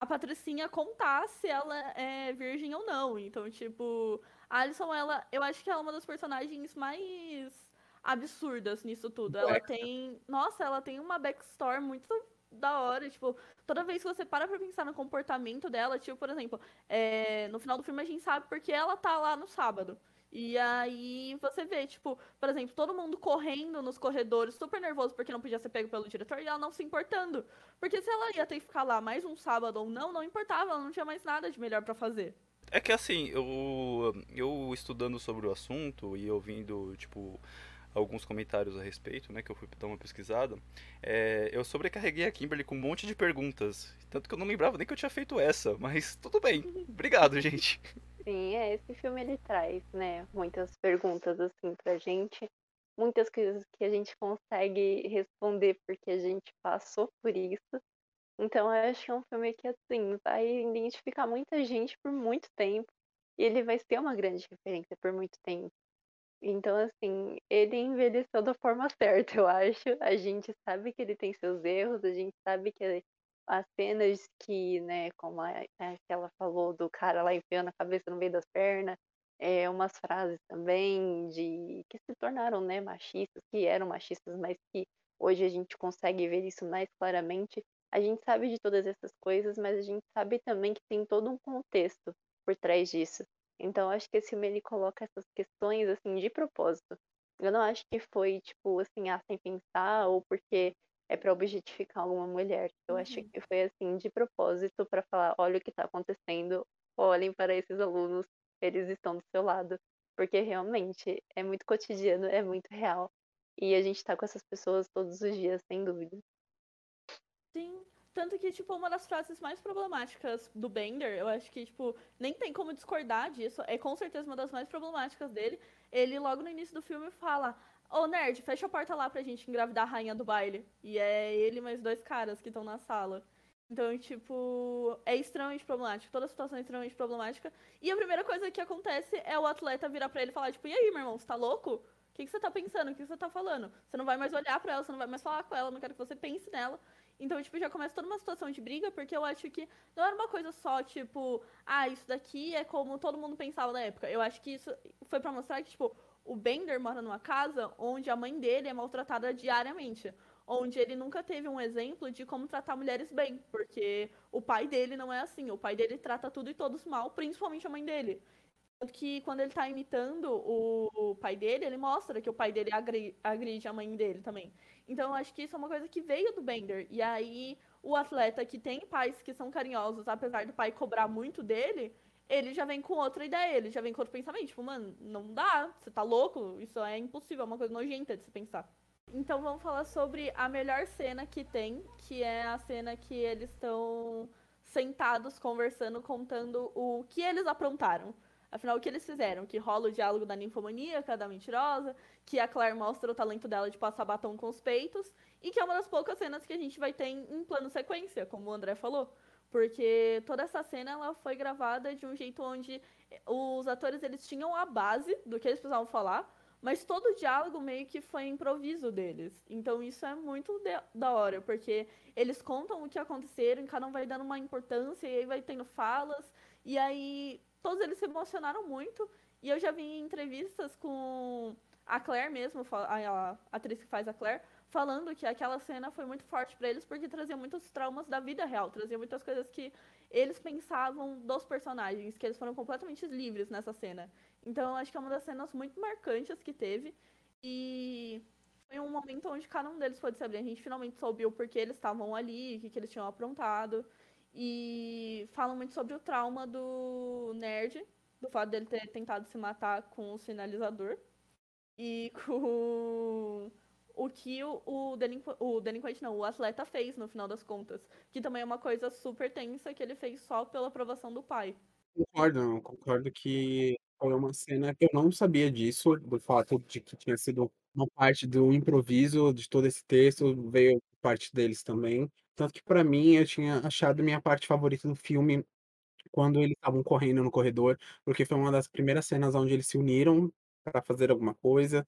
a Patricinha contar se ela é virgem ou não. Então, tipo, a Alison, ela, eu acho que ela é uma das personagens mais absurdas nisso tudo. Ela tem, nossa, ela tem uma backstory muito da hora, tipo, toda vez que você para pra pensar no comportamento dela, tipo, por exemplo, é, no final do filme a gente sabe porque ela tá lá no sábado. E aí você vê, tipo, por exemplo, todo mundo correndo nos corredores, super nervoso porque não podia ser pego pelo diretor, e ela não se importando. Porque se ela ia ter que ficar lá mais um sábado ou não, não importava, ela não tinha mais nada de melhor pra fazer. É que assim, eu, eu estudando sobre o assunto e ouvindo, tipo, alguns comentários a respeito, né, que eu fui dar uma pesquisada, é, eu sobrecarreguei a Kimberly com um monte de perguntas. Tanto que eu não lembrava nem que eu tinha feito essa, mas tudo bem. Obrigado, gente. Sim, é, esse filme ele traz, né, muitas perguntas assim pra gente, muitas coisas que a gente consegue responder porque a gente passou por isso. Então eu acho que é um filme que assim vai identificar muita gente por muito tempo e ele vai ser uma grande referência por muito tempo. Então assim, ele envelheceu da forma certa, eu acho. A gente sabe que ele tem seus erros, a gente sabe que as cenas que, né, como a, a que ela falou do cara lá enfiando a cabeça no meio das pernas, é, umas frases também de que se tornaram, né, machistas, que eram machistas, mas que hoje a gente consegue ver isso mais claramente. A gente sabe de todas essas coisas, mas a gente sabe também que tem todo um contexto por trás disso. Então, acho que esse filme ele coloca essas questões assim de propósito. Eu não acho que foi tipo assim, ah, sem pensar ou porque é para objetificar alguma mulher. Eu Uhum. acho que foi assim de propósito para falar, olha o que está acontecendo, olhem para esses alunos, eles estão do seu lado, porque realmente é muito cotidiano, é muito real. E a gente tá com essas pessoas todos os dias, sem dúvida. Sim. Tanto que, tipo, uma das frases mais problemáticas do Bender, eu acho que, tipo, nem tem como discordar disso, é com certeza uma das mais problemáticas dele. Ele, logo no início do filme, fala: Ô, nerd, fecha a porta lá pra gente engravidar a rainha do baile. E é ele mais dois caras que estão na sala. Então, tipo, é extremamente problemático. Toda a situação é extremamente problemática. E a primeira coisa que acontece é o atleta virar pra ele e falar, tipo, e aí, meu irmão, você tá louco? O que, que você tá pensando? O que você tá falando? Você não vai mais olhar pra ela, você não vai mais falar com ela, não quero que você pense nela. Então, tipo, já começa toda uma situação de briga, porque eu acho que não era uma coisa só, tipo, ah, isso daqui é como todo mundo pensava na época. Eu acho que isso foi pra mostrar que, tipo, o Bender mora numa casa onde a mãe dele é maltratada diariamente. onde ele nunca teve um exemplo de como tratar mulheres bem, porque o pai dele não é assim, o pai dele trata tudo e todos mal, principalmente a mãe dele. Tanto que quando ele tá imitando o, pai dele, ele mostra que o pai dele agride a mãe dele também. Então eu acho que isso é uma coisa que veio do Bender. E aí o atleta que tem pais que são carinhosos, apesar do pai cobrar muito dele, ele já vem com outra ideia, ele já vem com outro pensamento. Tipo, mano, não dá, você tá louco, isso é impossível, é uma coisa nojenta de se pensar. Então vamos falar sobre a melhor cena que tem, que é a cena que eles estão sentados conversando, contando o que eles aprontaram. Afinal, o que eles fizeram? Que rola o diálogo da ninfomaníaca, da mentirosa, que a Claire mostra o talento dela de passar batom com os peitos, e que é uma das poucas cenas que a gente vai ter em plano sequência, como o André falou. Porque toda essa cena ela foi gravada de um jeito onde os atores eles tinham a base do que eles precisavam falar, mas todo o diálogo meio que foi improviso deles. Então isso é muito da hora, porque eles contam o que aconteceram, cada um vai dando uma importância, e aí vai tendo falas, e aí todos eles se emocionaram muito. E eu já vi em entrevistas com a Claire mesmo, a, atriz que faz a Claire, falando que aquela cena foi muito forte para eles porque trazia muitos traumas da vida real, trazia muitas coisas que eles pensavam dos personagens, que eles foram completamente livres nessa cena. Então, acho que é uma das cenas muito marcantes que teve. E foi um momento onde cada um deles pôde se abrir. A gente finalmente soube o porquê eles estavam ali, o que, que eles tinham aprontado. E falam muito sobre o trauma do nerd, do fato dele ter tentado se matar com o sinalizador. E com o que o, o, delinqu... o delinquente, não, o atleta fez no final das contas. Que também é uma coisa super tensa que ele fez só pela aprovação do pai. Concordo, concordo que foi uma cena que eu não sabia disso, do fato de que tinha sido uma parte do improviso de todo esse texto, veio parte deles também. Tanto que para mim eu tinha achado minha parte favorita do filme quando eles estavam correndo no corredor, porque foi uma das primeiras cenas onde eles se uniram para fazer alguma coisa,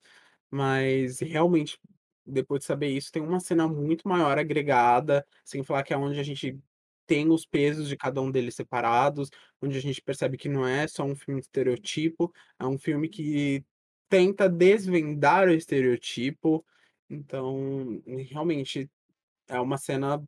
mas realmente depois de saber isso, tem uma cena muito maior agregada, sem falar que é onde a gente tem os pesos de cada um deles separados, onde a gente percebe que não é só um filme de estereotipo, é um filme que tenta desvendar o estereotipo. Então, realmente é uma cena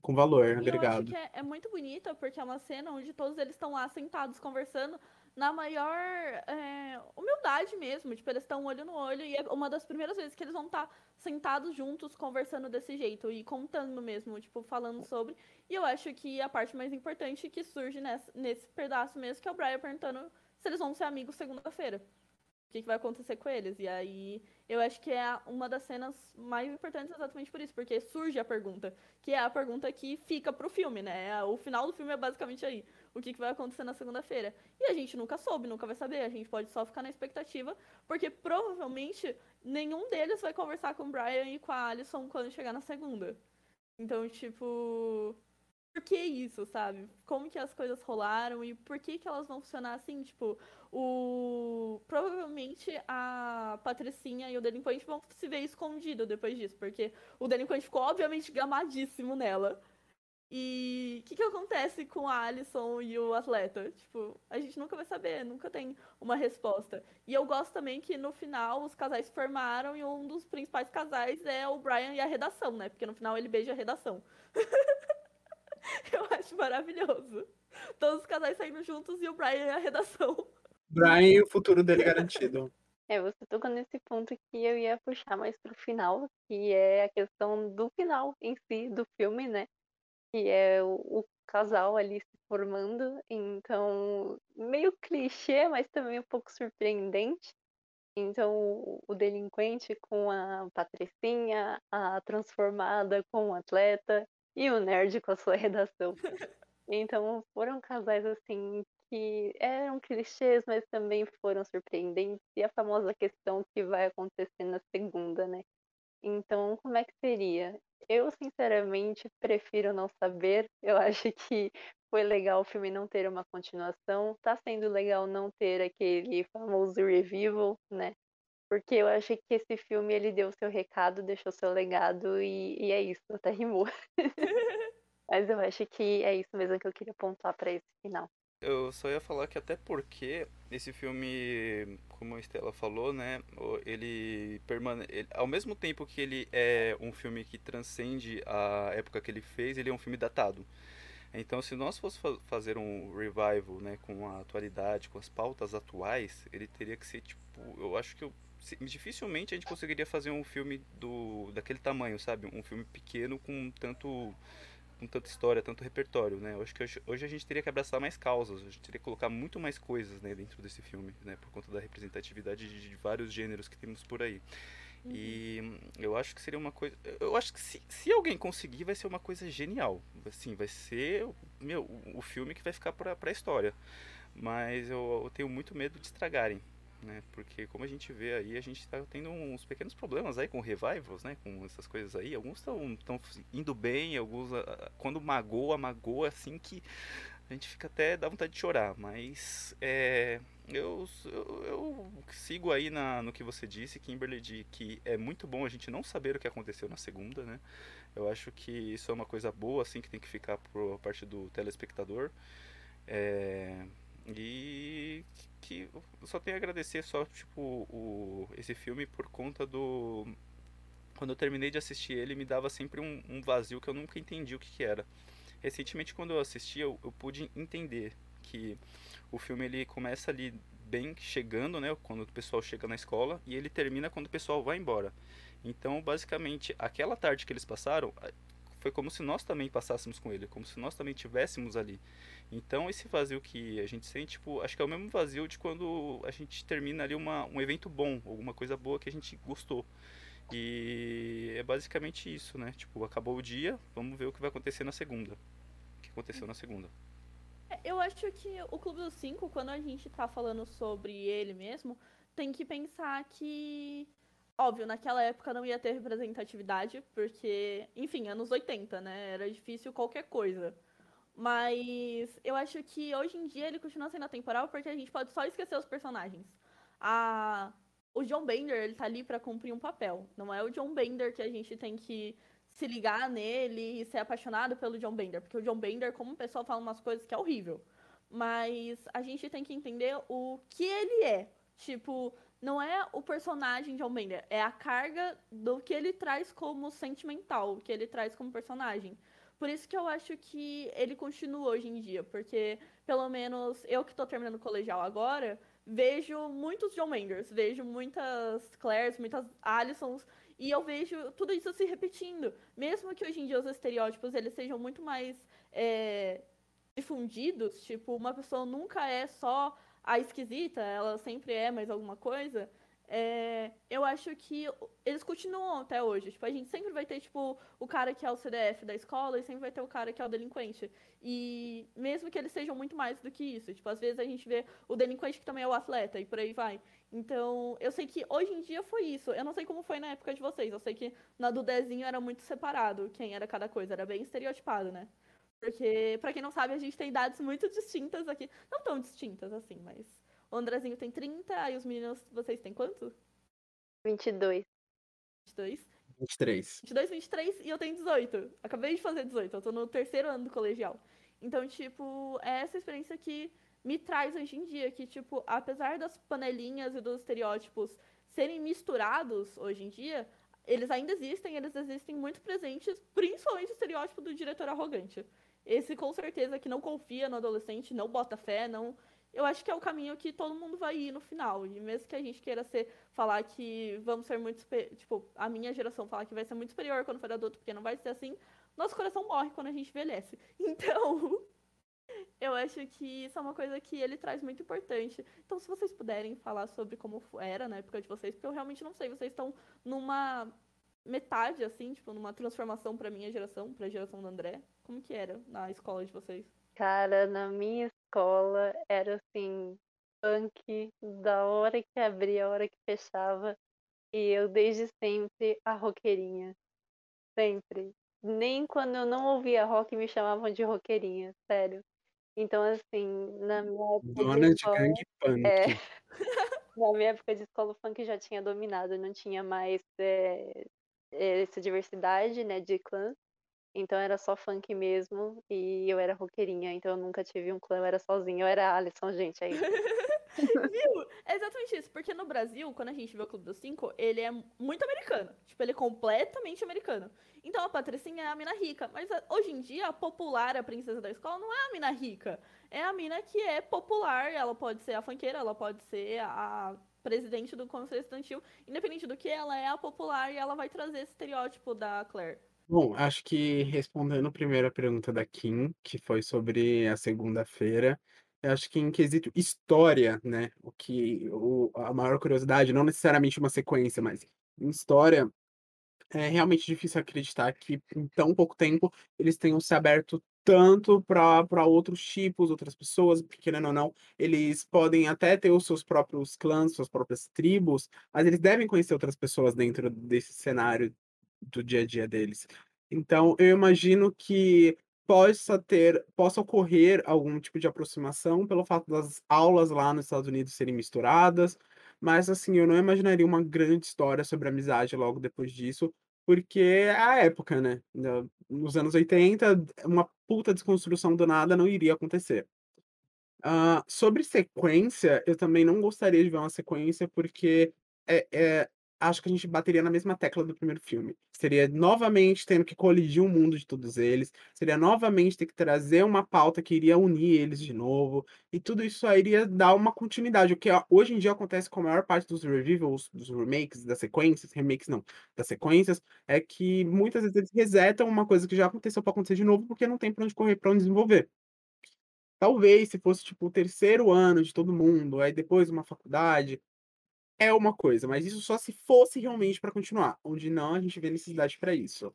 com valor e agregado. Acho que é, é, muito bonita, porque é uma cena onde todos eles estão lá sentados conversando na maior é, humildade mesmo. Tipo, eles estão olho no olho e é uma das primeiras vezes que eles vão estar tá sentados juntos conversando desse jeito e contando mesmo, tipo, falando sobre. E eu acho que a parte mais importante que surge nesse, nesse pedaço mesmo, que é o Brian perguntando se eles vão ser amigos segunda-feira. Que, que vai acontecer com eles. E aí eu acho que é uma das cenas mais importantes exatamente por isso, porque surge a pergunta, que é a pergunta que fica pro filme, né? O final do filme é basicamente aí o que, que vai acontecer na segunda-feira. E a gente nunca soube, nunca vai saber. A gente pode só ficar na expectativa, porque provavelmente nenhum deles vai conversar com o Brian e com a Alison quando chegar na segunda. Então, tipo. Por que isso, sabe? Como que as coisas rolaram e por que que elas vão funcionar assim? Tipo, o... Provavelmente a Patricinha e o delinquente vão se ver escondido depois disso, porque o delinquente ficou obviamente gamadíssimo nela. E o que, que acontece com a Alison e o atleta? Tipo, a gente nunca vai saber, nunca tem uma resposta. E eu gosto também que no final os casais se formaram e um dos principais casais é o Brian e a redação, né? Porque no final ele beija a redação. eu acho maravilhoso. Todos os casais saindo juntos e o Brian e a redação. Brian e o futuro dele garantido. É, você tocou nesse ponto que eu ia puxar mais pro final, que é a questão do final em si do filme, né? que é o, o casal ali se formando, então meio clichê, mas também um pouco surpreendente. Então, o, o delinquente com a patricinha, a transformada com o atleta e o nerd com a sua redação. Então, foram casais assim que eram clichês, mas também foram surpreendentes. E a famosa questão que vai acontecer na segunda, né? Então, como é que seria? Eu, sinceramente, prefiro não saber. Eu acho que foi legal o filme não ter uma continuação. Tá sendo legal não ter aquele famoso revival, né? Porque eu acho que esse filme ele deu seu recado, deixou seu legado e, e é isso, até rimou. Mas eu acho que é isso mesmo que eu queria pontuar para esse final. Eu só ia falar que até porque esse filme, como a Estela falou, né, ele permane... Ele, ao mesmo tempo que ele é um filme que transcende a época que ele fez, ele é um filme datado. Então, se nós fosse fazer um revival, né, com a atualidade, com as pautas atuais, ele teria que ser tipo, eu acho que dificilmente a gente conseguiria fazer um filme do daquele tamanho, sabe? Um filme pequeno com tanto com tanta história, tanto repertório, né? Eu acho que hoje, hoje, a gente teria que abraçar mais causas, a gente teria que colocar muito mais coisas né, dentro desse filme, né? Por conta da representatividade de, de vários gêneros que temos por aí. Uhum. E eu acho que seria uma coisa. Eu acho que se, se alguém conseguir, vai ser uma coisa genial. Assim, vai ser meu, o, o filme que vai ficar para a história. Mas eu, eu tenho muito medo de estragarem né? Porque como a gente vê aí, a gente está tendo uns pequenos problemas aí com revivals, né? Com essas coisas aí. Alguns estão indo bem, alguns ah, ah, quando magoa, magoa assim que a gente fica até dá vontade de chorar. Mas é, eu, eu, eu, sigo aí na, no que você disse, Kimberly, de que é muito bom a gente não saber o que aconteceu na segunda, né? Eu acho que isso é uma coisa boa, assim, que tem que ficar por parte do telespectador. É, e que só tenho a agradecer só, tipo, o, esse filme por conta do. Quando eu terminei de assistir ele, me dava sempre um, um vazio que eu nunca entendi o que, que era. Recentemente, quando eu assisti, eu, eu pude entender que o filme ele começa ali bem chegando, né, quando o pessoal chega na escola, e ele termina quando o pessoal vai embora. Então, basicamente, aquela tarde que eles passaram, foi como se nós também passássemos com ele, como se nós também tivéssemos ali. Então esse vazio que a gente sente, tipo, acho que é o mesmo vazio de quando a gente termina ali uma, um evento bom, alguma coisa boa que a gente gostou. E é basicamente isso, né? Tipo, acabou o dia, vamos ver o que vai acontecer na segunda. O que aconteceu na segunda. É, eu acho que o Clube dos Cinco, quando a gente tá falando sobre ele mesmo, tem que pensar que Óbvio, naquela época não ia ter representatividade, porque, enfim, anos 80, né? Era difícil qualquer coisa. Mas eu acho que hoje em dia ele continua sendo atemporal porque a gente pode só esquecer os personagens. A... O John Bender, ele tá ali para cumprir um papel. Não é o John Bender que a gente tem que se ligar nele e ser apaixonado pelo John Bender. Porque o John Bender, como o pessoal fala umas coisas que é horrível. Mas a gente tem que entender o que ele é. Tipo, não é o personagem de Homelander, é a carga do que ele traz como sentimental, que ele traz como personagem. Por isso que eu acho que ele continua hoje em dia, porque pelo menos eu que estou terminando o colegial agora, vejo muitos John Menders, vejo muitas Claires, muitas Alisons, e eu vejo tudo isso se repetindo. Mesmo que hoje em dia os estereótipos eles sejam muito mais é, difundidos, tipo, uma pessoa nunca é só a esquisita, ela sempre é mais alguma coisa, é, eu acho que eles continuam até hoje. Tipo, a gente sempre vai ter, tipo, o cara que é o CDF da escola e sempre vai ter o cara que é o delinquente. E mesmo que eles sejam muito mais do que isso. Tipo, às vezes a gente vê o delinquente que também é o atleta e por aí vai. Então, eu sei que hoje em dia foi isso. Eu não sei como foi na época de vocês. Eu sei que na do Dezinho era muito separado quem era cada coisa. Era bem estereotipado, né? Porque, pra quem não sabe, a gente tem idades muito distintas aqui. Não tão distintas assim, mas. O Andrezinho tem 30, e os meninos, vocês têm quanto? 22. 22? 23. 22, 23 e eu tenho 18. Acabei de fazer 18, eu tô no terceiro ano do colegial. Então, tipo, é essa experiência que me traz hoje em dia, que, tipo, apesar das panelinhas e dos estereótipos serem misturados hoje em dia, eles ainda existem, eles existem muito presentes, principalmente o estereótipo do diretor arrogante. Esse com certeza que não confia no adolescente, não bota fé, não. Eu acho que é o caminho que todo mundo vai ir no final. E mesmo que a gente queira ser, falar que vamos ser muito. Tipo, a minha geração falar que vai ser muito superior quando for adulto, porque não vai ser assim, nosso coração morre quando a gente envelhece. Então, eu acho que isso é uma coisa que ele traz muito importante. Então, se vocês puderem falar sobre como era na época de vocês, porque eu realmente não sei, vocês estão numa metade, assim, tipo, numa transformação pra minha geração, pra geração do André. Como que era na escola de vocês? Cara, na minha escola era assim, punk da hora que abria, a hora que fechava. E eu desde sempre a roqueirinha. Sempre. Nem quando eu não ouvia rock me chamavam de roqueirinha, sério. Então, assim, na minha época. Dona de, escola, de punk. É, na minha época de escola, o funk já tinha dominado, não tinha mais é, essa diversidade né, de clãs. Então era só funk mesmo e eu era roqueirinha, então eu nunca tive um clã, eu era sozinha, eu era a Alisson, gente, é isso. Viu? É exatamente isso, porque no Brasil, quando a gente vê o Clube dos Cinco, ele é muito americano. Tipo, ele é completamente americano. Então a Patricinha é a mina rica. Mas a- hoje em dia, a popular, a princesa da escola, não é a mina rica. É a mina que é popular. Ela pode ser a fanqueira, ela pode ser a presidente do conselho estudantil. Independente do que, ela é a popular e ela vai trazer esse estereótipo da Claire. Bom, acho que respondendo primeiro a pergunta da Kim, que foi sobre a segunda-feira, eu acho que em quesito história, né, o que o, a maior curiosidade, não necessariamente uma sequência, mas em história, é realmente difícil acreditar que em tão pouco tempo eles tenham se aberto tanto para para outros tipos, outras pessoas, porque querendo ou não, eles podem até ter os seus próprios clãs, suas próprias tribos, mas eles devem conhecer outras pessoas dentro desse cenário do dia a dia deles. Então, eu imagino que possa ter possa ocorrer algum tipo de aproximação pelo fato das aulas lá nos Estados Unidos serem misturadas, mas, assim, eu não imaginaria uma grande história sobre amizade logo depois disso, porque é a época, né, nos anos 80, uma puta desconstrução do nada não iria acontecer. Ah, sobre sequência, eu também não gostaria de ver uma sequência, porque, eh eh, acho que a gente bateria na mesma tecla do primeiro filme. Seria novamente tendo que colidir o mundo de todos eles, seria novamente ter que trazer uma pauta que iria unir eles de novo, e tudo isso só iria dar uma continuidade, o que hoje em dia acontece com a maior parte dos revivals, dos remakes, das sequências remakes não, das sequências, é que muitas vezes eles resetam uma coisa que já aconteceu pra acontecer de novo, porque não tem pra onde correr, pra onde desenvolver. Talvez se fosse, tipo, o terceiro ano de todo mundo, aí depois uma faculdade, é uma coisa, mas isso só se fosse realmente pra continuar, onde não, a gente vê necessidade pra isso.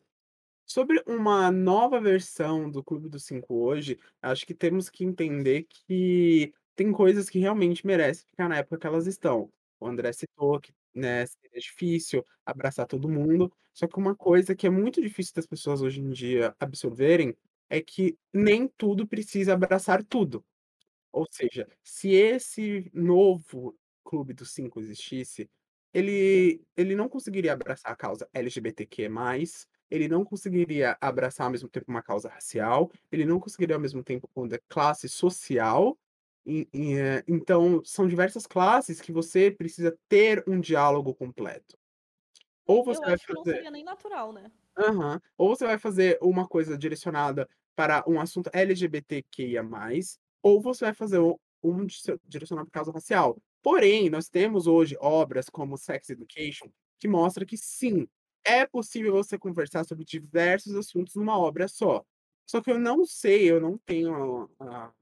Sobre uma nova versão do Clube dos 5 hoje, acho que temos que entender que tem coisas que realmente merecem ficar na época que elas estão. O André citou que, né, seria difícil abraçar todo mundo, só que uma coisa que é muito difícil das pessoas hoje em dia absorverem, é que nem tudo precisa abraçar tudo. Ou seja, se esse novo Clube dos 5 existisse, ele ele não conseguiria abraçar a causa LGBTQ+, ele não conseguiria abraçar ao mesmo tempo uma causa racial, ele não conseguiria ao mesmo tempo classe social, e e, eh, então são diversas classes que você precisa ter um diálogo completo. Ou você Eu vai que não fazer seria nem natural, né. Aham. Ou você vai fazer uma coisa direcionada para um assunto LGBTQIA+, ou você vai fazer um direcionado para causa racial. Porém, nós temos hoje obras como Sex Education, que mostra que sim, é possível você conversar sobre diversos assuntos numa obra só. Só que eu não sei, eu não tenho a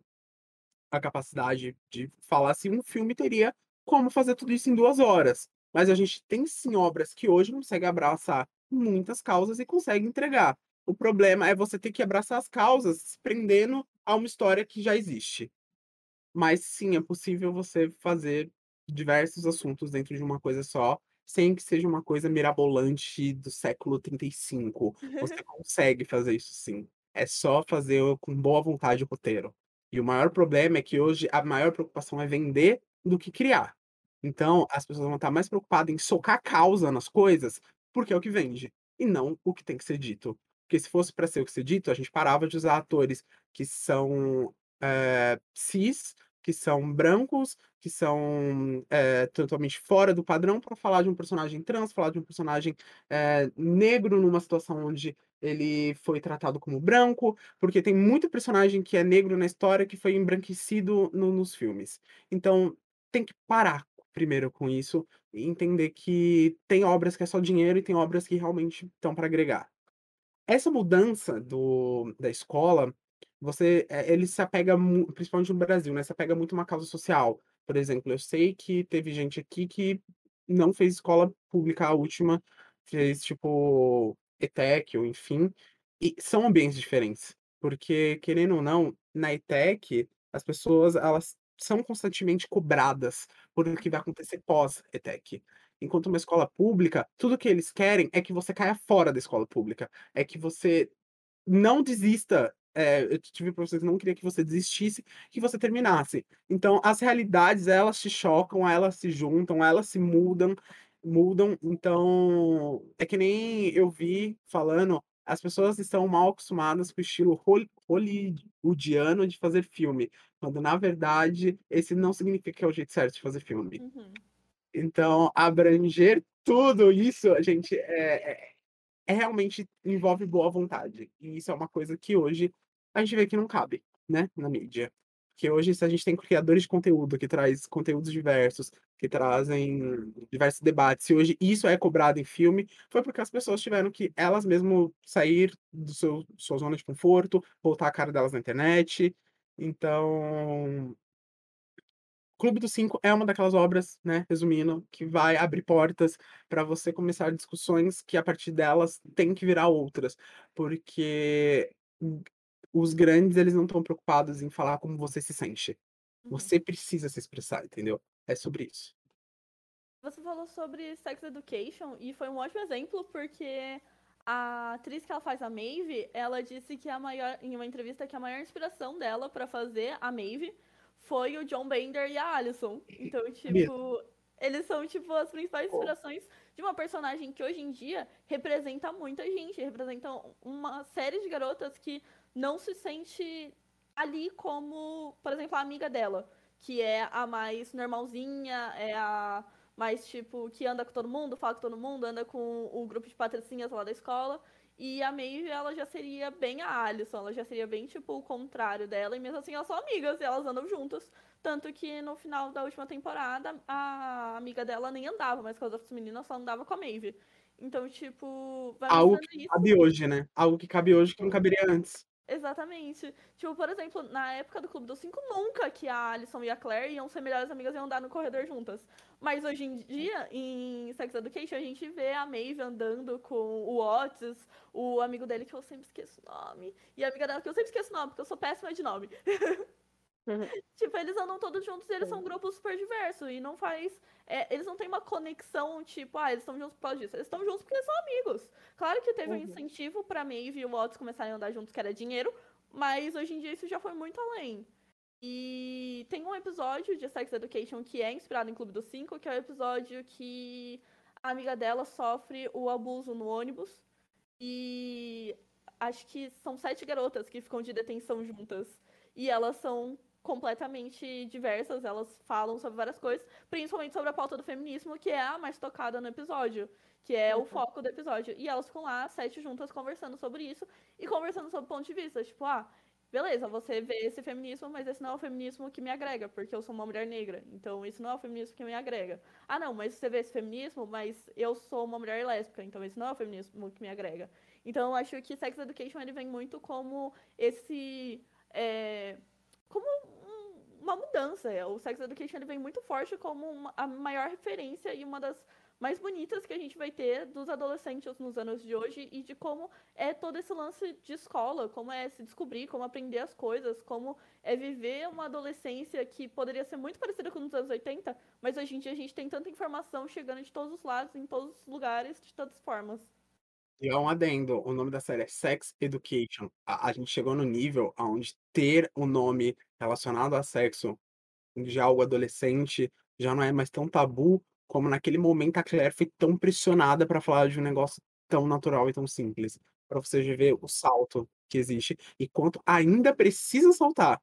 a capacidade de falar se um filme teria como fazer tudo isso em 2 horas, mas a gente tem sim obras que hoje consegue abraçar muitas causas e consegue entregar. O problema é você ter que abraçar as causas se prendendo a uma história que já existe. Mas sim, é possível você fazer diversos assuntos dentro de uma coisa só, sem que seja uma coisa mirabolante do século 35. Você consegue fazer isso sim, é só fazer com boa vontade o roteiro. E o maior problema é que hoje a maior preocupação é vender do que criar. Então, as pessoas vão estar mais preocupada em socar causa nas coisas, porque é o que vende, e não o que tem que ser dito. Porque se fosse pra ser o que ser dito, a gente parava de usar atores que são, eh, cis, que são brancos, que são, eh, totalmente fora do padrão pra falar de um personagem trans, falar de um personagem, eh, negro numa situação onde ele foi tratado como branco, porque tem muito personagem que é negro na história que foi embranquecido no nos filmes. Então, tem que parar primeiro com isso, e entender que tem obras que é só dinheiro e tem obras que realmente estão pra agregar. Essa mudança do da escola, você eh, ele se apega principalmente no Brasil, né, se apega muito a uma causa social. Por exemplo, eu sei que teve gente aqui que não fez escola pública a última, fez tipo ETEC ou enfim, e são ambientes diferentes, porque querendo ou não, na ETEC, as pessoas elas são constantemente cobradas por o que vai acontecer pós-ETEC. Enquanto uma escola pública, tudo que eles querem é que você caia fora da escola pública, é que você não desista, eh, eu tive professores que não queria que você desistisse, que você terminasse. Então as realidades elas te chocam, elas se juntam, elas se mudam mudam, então é que nem eu vi falando as pessoas estão mal acostumadas com o estilo hol hollywoodiano de fazer filme, quando na verdade esse não significa que é o jeito certo de fazer filme. Uhum. Então, abranger tudo isso, a gente é, é, é realmente envolve boa vontade. E isso é uma coisa que hoje a gente vê que não cabe, né, na mídia. Que hoje, se a gente tem criadores de conteúdo que traz conteúdos diversos, que trazem diversos debates, e hoje isso é cobrado em filme, foi porque as pessoas tiveram que elas mesmo sair do seu sua zona de conforto, voltar a cara delas na internet. Então, Clube dos Cinco é uma daquelas obras, né, resumindo, que vai abrir portas para você começar discussões que a partir delas tem que virar outras, porque os grandes eles não estão preocupados em falar como você se sente. Uhum. Você precisa se expressar, entendeu? É sobre isso. Você falou sobre Sex Education e foi um ótimo exemplo porque a atriz que ela faz a Maeve, ela disse que a maior em uma entrevista que a maior inspiração dela para fazer a Maeve foi o John Bender e a Alison. Então, tipo, eles são tipo as principais inspirações de uma personagem que hoje em dia representa muita gente, representa uma série de garotas que não se sente ali como, por exemplo, a amiga dela, que é a mais normalzinha, é a mais tipo que anda com todo mundo, fala com todo mundo, anda com o grupo de patricinhas lá da escola. E a Maeve, ela já seria bem a Alison, ela já seria bem, tipo, o contrário dela. E mesmo assim, elas são amigas e elas andam juntas. Tanto que no final da última temporada, a amiga dela nem andava, mas com as outras meninas só andava com a Maeve. Então, tipo, vai Algo que isso. cabe hoje, né? Algo que cabe hoje que não caberia antes. Exatamente. Tipo, por exemplo, na época do Clube dos Cinco, nunca que a Alison e a Claire iam ser melhores amigas e andar no corredor juntas. Mas hoje em dia, em Sex Education, a gente vê a Maeve andando com o Otis, o amigo dele que eu sempre esqueço o nome, e a amiga dela que eu sempre esqueço o nome, porque eu sou péssima de nome. Uhum. Tipo, eles andam todos juntos e eles são um grupo super diverso. E não faz. é, eles não têm uma conexão, tipo, ah, eles estão juntos por causa disso. Eles estão juntos porque eles são amigos. Claro que teve um Uhum. incentivo pra Maeve e o Otis começarem a andar juntos, que era dinheiro. Mas hoje em dia isso já foi muito além. E tem um episódio de Sex Education que é inspirado em Clube dos Cinco, que é o episódio que a amiga dela sofre o abuso no ônibus. E acho que são sete garotas que ficam de detenção juntas. E elas são completamente diversas, elas falam sobre várias coisas, principalmente sobre a pauta do feminismo, que é a mais tocada no episódio, que é o Uhum. foco do episódio. E elas ficam lá, sete juntas, conversando sobre isso e conversando sobre o ponto de vista. Tipo, ah, beleza, você vê esse feminismo, mas esse não é o feminismo que me agrega, porque eu sou uma mulher negra. Então, isso não é o feminismo que me agrega. Ah, não, mas você vê esse feminismo, mas eu sou uma mulher lésbica, então esse não é o feminismo que me agrega. Então, eu acho que Sex Education ele vem muito como esse. é, como uma mudança. É, O Sex Education ele vem muito forte como uma- a maior referência e uma das mais bonitas que a gente vai ter dos adolescentes nos anos de hoje e de como é todo esse lance de escola, como é se descobrir, como aprender as coisas, como é viver uma adolescência que poderia ser muito parecida com os anos 80, mas hoje em dia a gente tem tanta informação chegando de todos os lados, em todos os lugares, de todas as formas. E é um adendo, o nome da série é Sex Education. A, a gente chegou no nível onde ter o nome relacionado a sexo de algo adolescente já não é mais tão tabu como naquele momento a Claire foi tão pressionada para falar de um negócio tão natural e tão simples. Para você ver o salto que existe e quanto ainda precisa saltar.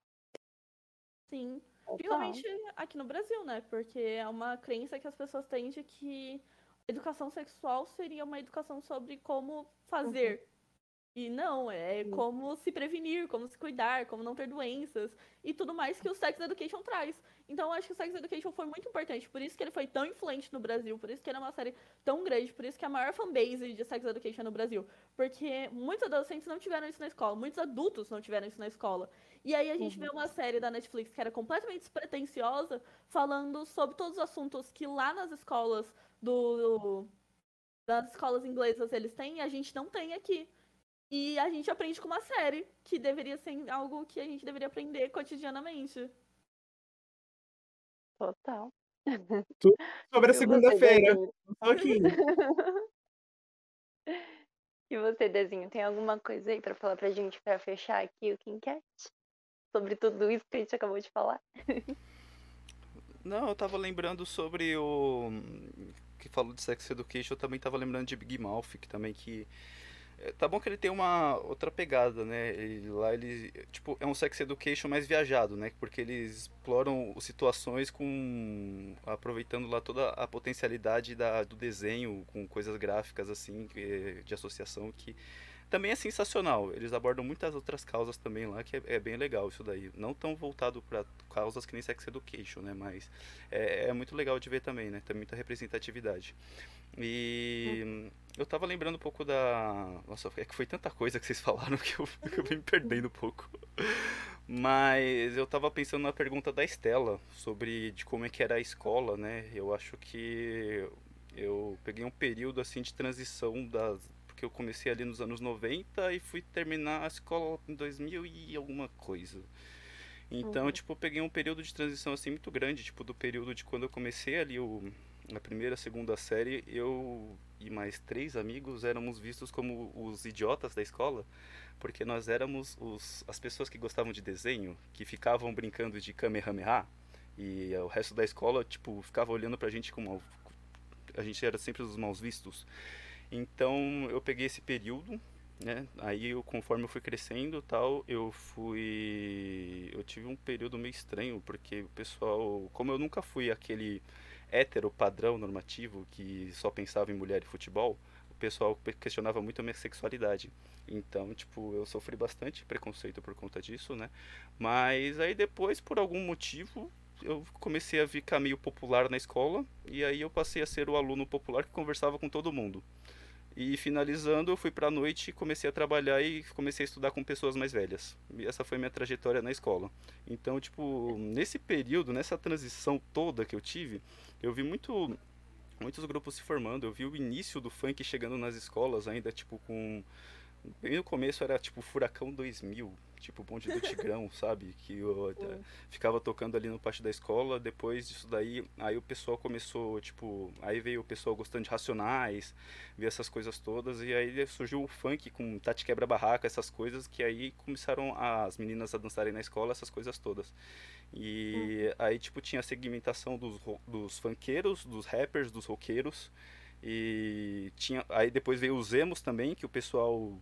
Sim. Principalmente aqui no Brasil, né? Porque é uma crença que as pessoas têm de que educação sexual seria uma educação sobre como fazer. E não, é como se prevenir, como se cuidar, como não ter doenças e tudo mais que o Sex Education traz. Então eu acho que o Sex Education foi muito importante, por isso que ele foi tão influente no Brasil, por isso que ele é uma série tão grande, por isso que é a maior fanbase de Sex Education no Brasil. Porque muitos adolescentes não tiveram isso na escola, muitos adultos não tiveram isso na escola. E aí a gente vê uma série da Netflix que era completamente despretensiosa, falando sobre todos os assuntos que lá nas escolas do das escolas inglesas eles têm e a gente não tem aqui. E a gente aprende com uma série, que deveria ser algo que a gente deveria aprender cotidianamente. Total. Sobre a segunda-feira. Aqui. E você, Dezinho, tem alguma coisa aí pra falar pra gente pra fechar aqui o KimCast? Sobre tudo isso que a gente acabou de falar? Não, eu tava lembrando sobre o. Que falou de Sex Education, eu também tava lembrando de Big Mouth, que também que. Tá bom que ele tem uma outra pegada, né? E lá ele, tipo, é um sex education mais viajado, né? Porque eles exploram situações com aproveitando lá toda a potencialidade da, do desenho com coisas gráficas assim, de associação que também é sensacional. Eles abordam muitas outras causas também lá, que é, é bem legal isso daí. Não tão voltado para causas que nem Sex Education, né? Mas é, é, muito legal de ver também, né? Tem muita representatividade. E hum. eu tava lembrando um pouco da. Nossa, é que foi tanta coisa que vocês falaram que eu, que eu vim me perdendo um pouco. Mas eu tava pensando na pergunta da Estela sobre de como é que era a escola, né? Eu acho que eu peguei um período assim de transição das porque eu comecei ali nos anos 90 e fui terminar a escola em 2000 e alguma coisa. Então, uhum. tipo, eu peguei um período de transição assim muito grande, tipo, do período de quando eu comecei ali o na primeira, segunda série, eu e mais três amigos éramos vistos como os idiotas da escola, porque nós éramos os, as pessoas que gostavam de desenho, que ficavam brincando de Kamehameha, e o resto da escola, tipo, ficava olhando pra gente com A gente era sempre os maus vistos. Então eu peguei esse período, né? Aí eu, conforme eu fui crescendo tal, eu fui. Eu tive um período meio estranho, porque o pessoal. Como eu nunca fui aquele hétero padrão normativo que só pensava em mulher e futebol, o pessoal questionava muito a minha sexualidade. Então, tipo, eu sofri bastante preconceito por conta disso, né? Mas aí depois, por algum motivo, eu comecei a ficar meio popular na escola e aí eu passei a ser o aluno popular que conversava com todo mundo. E finalizando, eu fui para a noite, comecei a trabalhar e comecei a estudar com pessoas mais velhas. E essa foi minha trajetória na escola. Então, tipo, nesse período, nessa transição toda que eu tive, eu vi muito muitos grupos se formando. Eu vi o início do funk chegando nas escolas ainda tipo com Bem no começo era tipo Furacão 2000, tipo Bonde do Tigrão, sabe? Que eu ficava tocando ali no pátio da escola. Depois disso daí, aí o pessoal começou, tipo, aí veio o pessoal gostando de Racionais, ver essas coisas todas. E aí surgiu o funk com Tati Quebra Barraca, essas coisas, que aí começaram as meninas a dançarem na escola, essas coisas todas. E hum. aí, tipo, tinha a segmentação dos, dos funkeiros, dos rappers, dos roqueiros. E tinha, aí depois veio os emos também, que o pessoal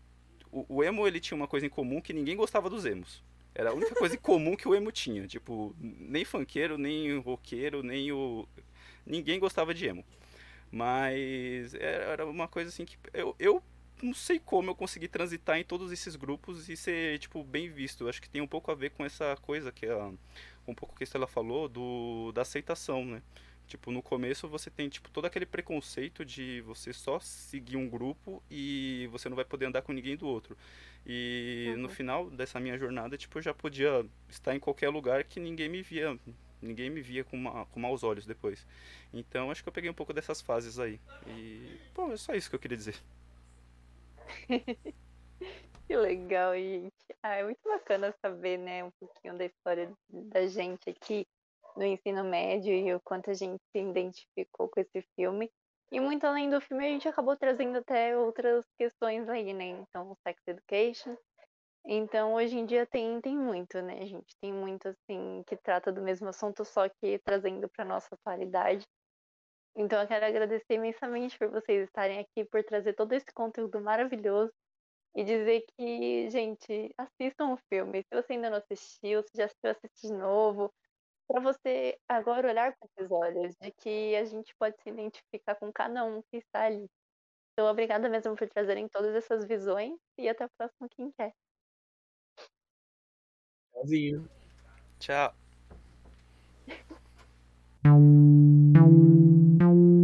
o, o, emo ele tinha uma coisa em comum que ninguém gostava dos emos. Era a única coisa em comum que o emo tinha. Tipo, nem funkeiro, nem roqueiro, nem o. Ninguém gostava de emo. Mas era uma coisa assim que. Eu, eu não sei como eu consegui transitar em todos esses grupos e ser, tipo, bem visto. Eu acho que tem um pouco a ver com essa coisa que a. Um pouco que a Estela falou do, da aceitação, né? Tipo, no começo você tem, tipo, todo aquele preconceito de você só seguir um grupo e você não vai poder andar com ninguém do outro. E uhum. no final dessa minha jornada, tipo, eu já podia estar em qualquer lugar que ninguém me via, ninguém me via com, uma, com maus olhos depois. Então, acho que eu peguei um pouco dessas fases aí. E, bom, é só isso que eu queria dizer. que legal, gente. Ah, é muito bacana saber, né, um pouquinho da história da gente aqui no ensino médio e o quanto a gente se identificou com esse filme. E muito além do filme, a gente acabou trazendo até outras questões aí, né? Então, sex education. Então, hoje em dia tem, tem muito, né, gente? Tem muito, assim, que trata do mesmo assunto, só que trazendo para nossa atualidade. Então, eu quero agradecer imensamente por vocês estarem aqui, por trazer todo esse conteúdo maravilhoso e dizer que, gente, assistam o filme. Se você ainda não assistiu, se já assistiu, assiste de novo para você agora olhar com esses olhos, de que a gente pode se identificar com cada um que está ali. Então, obrigada mesmo por trazerem todas essas visões e até o próximo Quem Quer. Tchauzinho. Tchau.